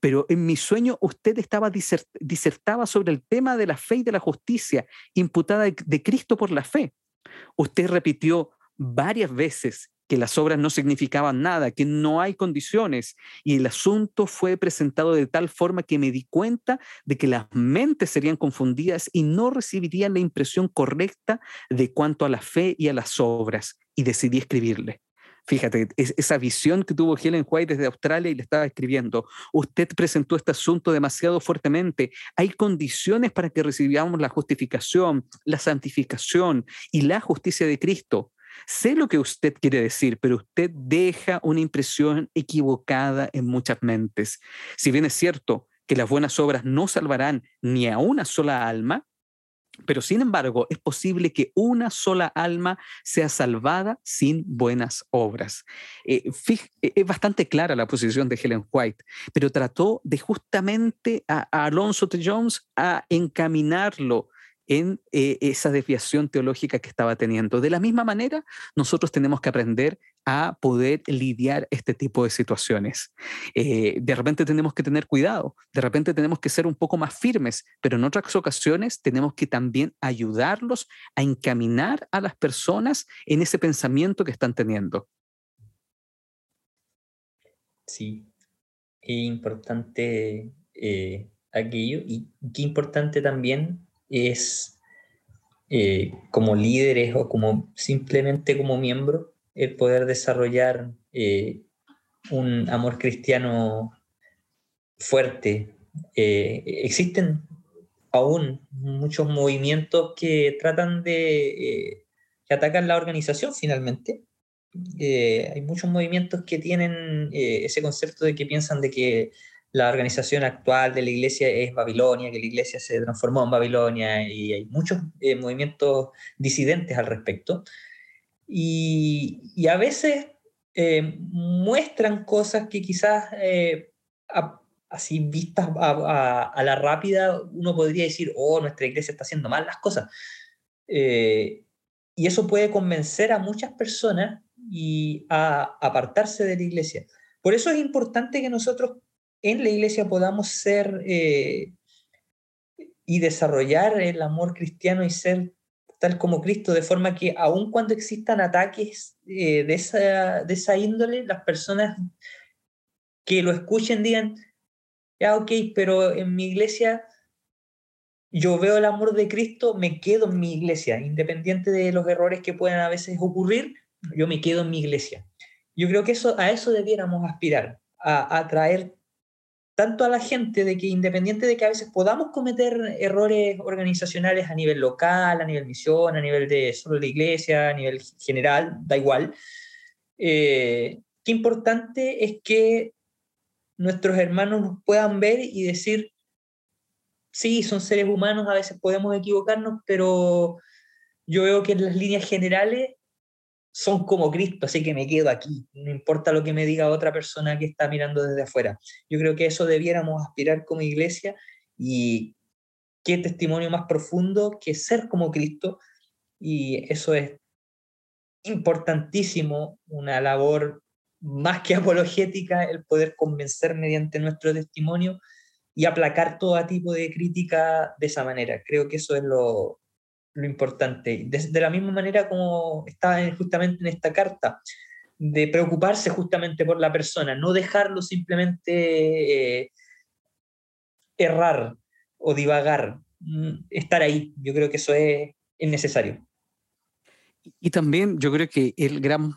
Pero en mi sueño usted estaba disertaba sobre el tema de la fe y de la justicia imputada de Cristo por la fe. Usted repitió, varias veces que las obras no significaban nada, que no hay condiciones, y el asunto fue presentado de tal forma que me di cuenta de que las mentes serían confundidas y no recibirían la impresión correcta de cuanto a la fe y a las obras, y decidí escribirle. Fíjate, esa visión que tuvo Helen White desde Australia y le estaba escribiendo, usted presentó este asunto demasiado fuertemente, hay condiciones para que recibamos la justificación, la santificación y la justicia de Cristo Sé lo que usted quiere decir, pero usted deja una impresión equivocada en muchas mentes. Si bien es cierto que las buenas obras no salvarán ni a una sola alma, pero sin embargo, es posible que una sola alma sea salvada sin buenas obras. Eh, eh, es bastante clara la posición de Helen White, pero trató de justamente a, a Alonso T. Jones a encaminarlo en eh, esa desviación teológica que estaba teniendo. De la misma manera, nosotros tenemos que aprender a poder lidiar este tipo de situaciones. Eh, de repente tenemos que tener cuidado, de repente tenemos que ser un poco más firmes, pero en otras ocasiones tenemos que también ayudarlos a encaminar a las personas en ese pensamiento que están teniendo. Sí, es importante eh, aquello y qué importante también es eh, como líderes o como simplemente como miembro el poder desarrollar eh, un amor cristiano fuerte. Eh, existen aún muchos movimientos que tratan de que atacan la organización finalmente. hay muchos movimientos que tienen ese concepto de que piensan de que la organización actual de la iglesia es Babilonia, que la iglesia se transformó en Babilonia y hay muchos eh, movimientos disidentes al respecto. Y, a veces eh, muestran cosas que quizás eh, así vistas a, la rápida uno podría decir, oh, nuestra iglesia está haciendo mal las cosas. y eso puede convencer a muchas personas y a apartarse de la iglesia. Por eso es importante que nosotros en la iglesia podamos ser eh, y desarrollar el amor cristiano y ser tal como Cristo, de forma que aun cuando existan ataques eh, de, esa, de esa índole, las personas que lo escuchen digan, ya ok, pero en mi iglesia yo veo el amor de Cristo, me quedo en mi iglesia, independiente de los errores que puedan a veces ocurrir, yo me quedo en mi iglesia. Yo creo que eso, a eso debiéramos aspirar, a, a traer tanto a la gente de que independiente de que a veces podamos cometer errores organizacionales a nivel local, a nivel misión, a nivel de solo la iglesia, a nivel general, da igual, eh, qué importante es que nuestros hermanos nos puedan ver y decir, sí, son seres humanos, a veces podemos equivocarnos, pero yo veo que en las líneas generales son como Cristo, así que me quedo aquí, no importa lo que me diga otra persona que está mirando desde afuera. Yo creo que eso debiéramos aspirar como iglesia y qué testimonio más profundo que ser como Cristo y eso es importantísimo, una labor más que apologética, el poder convencer mediante nuestro testimonio y aplacar todo tipo de crítica de esa manera. Creo que eso es lo, lo importante. De, la misma manera como está justamente en esta carta, de preocuparse justamente por la persona, no dejarlo simplemente eh, errar o divagar, mm, estar ahí. Yo creo que eso es, es necesario. Y también yo creo que el gran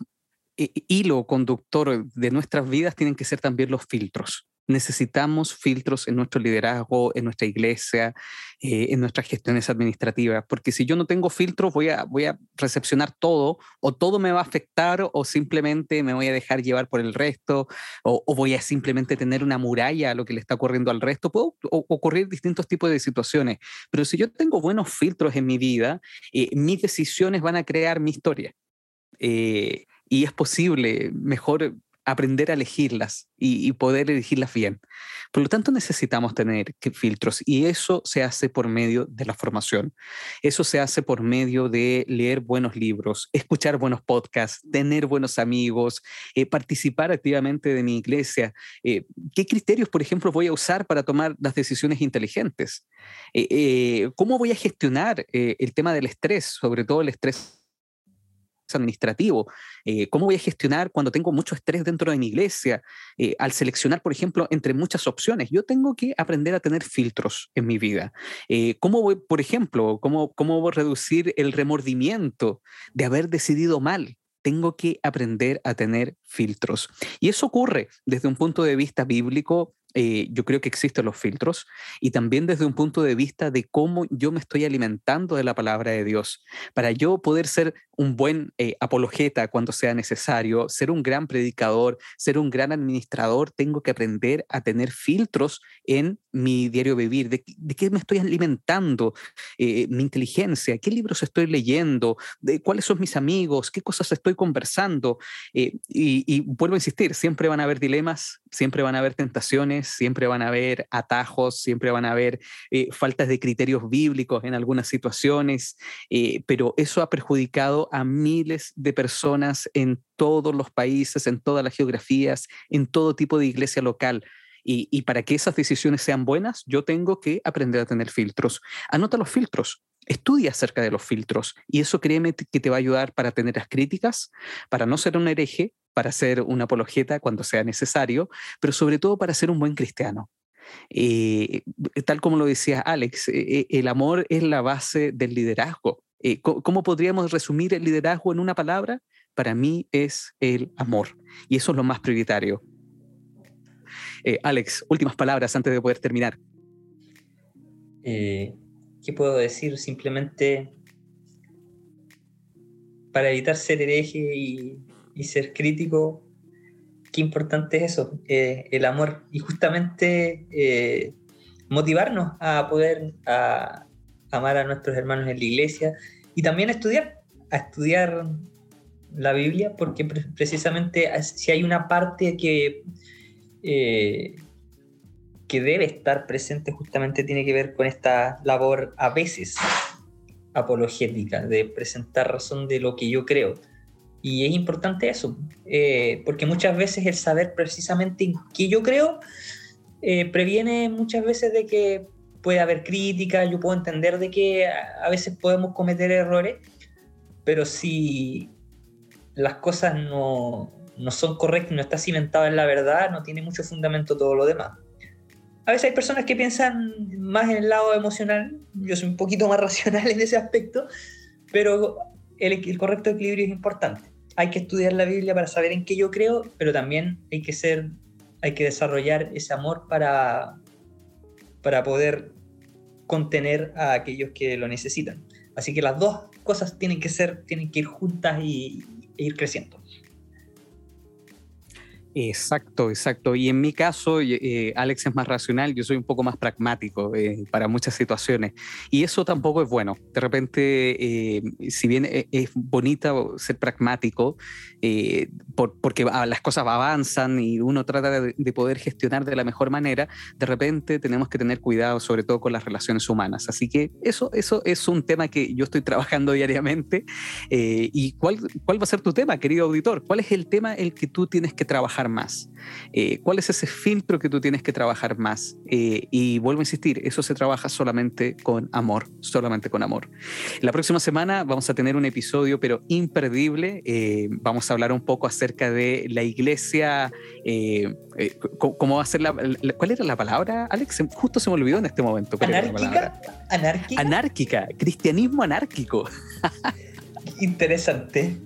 hilo conductor de nuestras vidas tienen que ser también los filtros. Necesitamos filtros en nuestro liderazgo, en nuestra iglesia, eh, en nuestras gestiones administrativas, porque si yo no tengo filtros voy a, voy a recepcionar todo o todo me va a afectar o simplemente me voy a dejar llevar por el resto o, voy a simplemente tener una muralla a lo que le está ocurriendo al resto. Puedo ocurrir distintos tipos de situaciones, pero si yo tengo buenos filtros en mi vida, eh, mis decisiones van a crear mi historia. Eh, y es posible mejor aprender a elegirlas y, poder elegirlas bien. Por lo tanto, necesitamos tener filtros y eso se hace por medio de la formación. Eso se hace por medio de leer buenos libros, escuchar buenos podcasts, tener buenos amigos, eh, participar activamente de mi iglesia. Eh, ¿Qué criterios, por ejemplo, voy a usar para tomar las decisiones inteligentes? Eh, ¿Cómo voy a gestionar el tema del estrés, sobre todo el estrés administrativo, eh, cómo voy a gestionar cuando tengo mucho estrés dentro de mi iglesia, eh, al seleccionar, por ejemplo, entre muchas opciones. Yo tengo que aprender a tener filtros en mi vida. Eh, ¿Cómo voy, por ejemplo, cómo, cómo reducir el remordimiento de haber decidido mal? Tengo que aprender a tener filtros. Y eso ocurre desde un punto de vista bíblico eh, yo creo que existen los filtros y también desde un punto de vista de cómo yo me estoy alimentando de la palabra de Dios. Para yo poder ser un buen eh, apologeta cuando sea necesario, ser un gran predicador, ser un gran administrador, tengo que aprender a tener filtros en mi diario vivir, de, qué me estoy alimentando, eh, mi inteligencia, qué libros estoy leyendo, de cuáles son mis amigos, qué cosas estoy conversando. y, y vuelvo a insistir, siempre van a haber dilemas, siempre van a haber tentaciones siempre van a haber atajos, siempre van a haber eh, faltas de criterios bíblicos en algunas situaciones, eh, pero eso ha perjudicado a miles de personas en todos los países, en todas las geografías, en todo tipo de iglesia local. Y, para que esas decisiones sean buenas, yo tengo que aprender a tener filtros. Anota los filtros, estudia acerca de los filtros y eso créeme que te va a ayudar para tener las críticas, para no ser un hereje, para ser una apologeta cuando sea necesario, pero sobre todo para ser un buen cristiano. Eh, tal como lo decía Alex, eh, eh, el amor es la base del liderazgo. ¿Cómo podríamos resumir el liderazgo en una palabra? Para mí es el amor y eso es lo más prioritario. Alex, últimas palabras antes de poder terminar. ¿Qué puedo decir? Simplemente para evitar ser hereje y ser crítico, qué importante es eso, eh, el amor. Y justamente eh, motivarnos a poder amar a nuestros hermanos en la iglesia y también a estudiar, a estudiar la Biblia, porque precisamente si hay una parte que, eh, que debe estar presente, justamente tiene que ver con esta labor a veces apologética, de presentar razón de lo que yo creo. Y es importante eso, eh, porque muchas veces el saber precisamente en qué yo creo eh, previene muchas veces de que puede haber crítica, yo puedo entender de que a veces podemos cometer errores, pero si las cosas no, no son correctas, no está cimentado en la verdad, no tiene mucho fundamento todo lo demás. A veces hay personas que piensan más en el lado emocional, yo soy un poquito más racional en ese aspecto, pero el, correcto equilibrio es importante. Hay que estudiar la Biblia para saber en qué yo creo, pero también hay que ser, hay que desarrollar ese amor para, para poder contener a aquellos que lo necesitan. Así que las dos cosas tienen que ser, tienen que ir juntas y, e ir creciendo. Exacto, exacto. Y en mi caso, eh, Alex es más racional, yo soy un poco más pragmático eh, para muchas situaciones. Y eso tampoco es bueno. De repente, eh, si bien e, es, bonita ser pragmático, porque las cosas avanzan y uno trata de, poder gestionar de la mejor manera, de repente tenemos que tener cuidado, sobre todo con las relaciones humanas. Así que eso, eso es un tema que yo estoy trabajando diariamente. ¿Y cuál, cuál va a ser tu tema, querido auditor? ¿Cuál es el tema el que tú tienes que trabajar? Más? Eh, ¿Cuál es ese filtro que tú tienes que trabajar más? Eh, y vuelvo a insistir, eso se trabaja solamente con amor, solamente con amor. La próxima semana vamos a tener un episodio, pero imperdible. Eh, vamos a hablar un poco acerca de la iglesia, cómo va a ser la, ¿Cuál era la palabra, Alex? Justo se me olvidó en este momento. ¿Anárquica? ¿Anárquica? Anárquica, cristianismo anárquico. Interesante.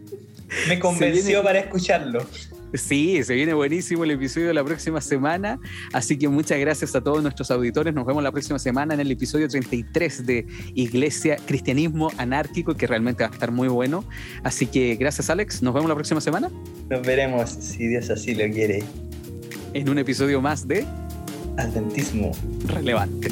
Me convenció para escucharlo. Sí, se viene buenísimo el episodio de la próxima semana. Así que muchas gracias a todos nuestros auditores. Nos vemos la próxima semana en el episodio 33 de Iglesia, Cristianismo Anárquico, que realmente va a estar muy bueno. Así que gracias, Alex. Nos vemos la próxima semana. Nos veremos, si Dios así lo quiere. En un episodio más de Adventismo Relevante.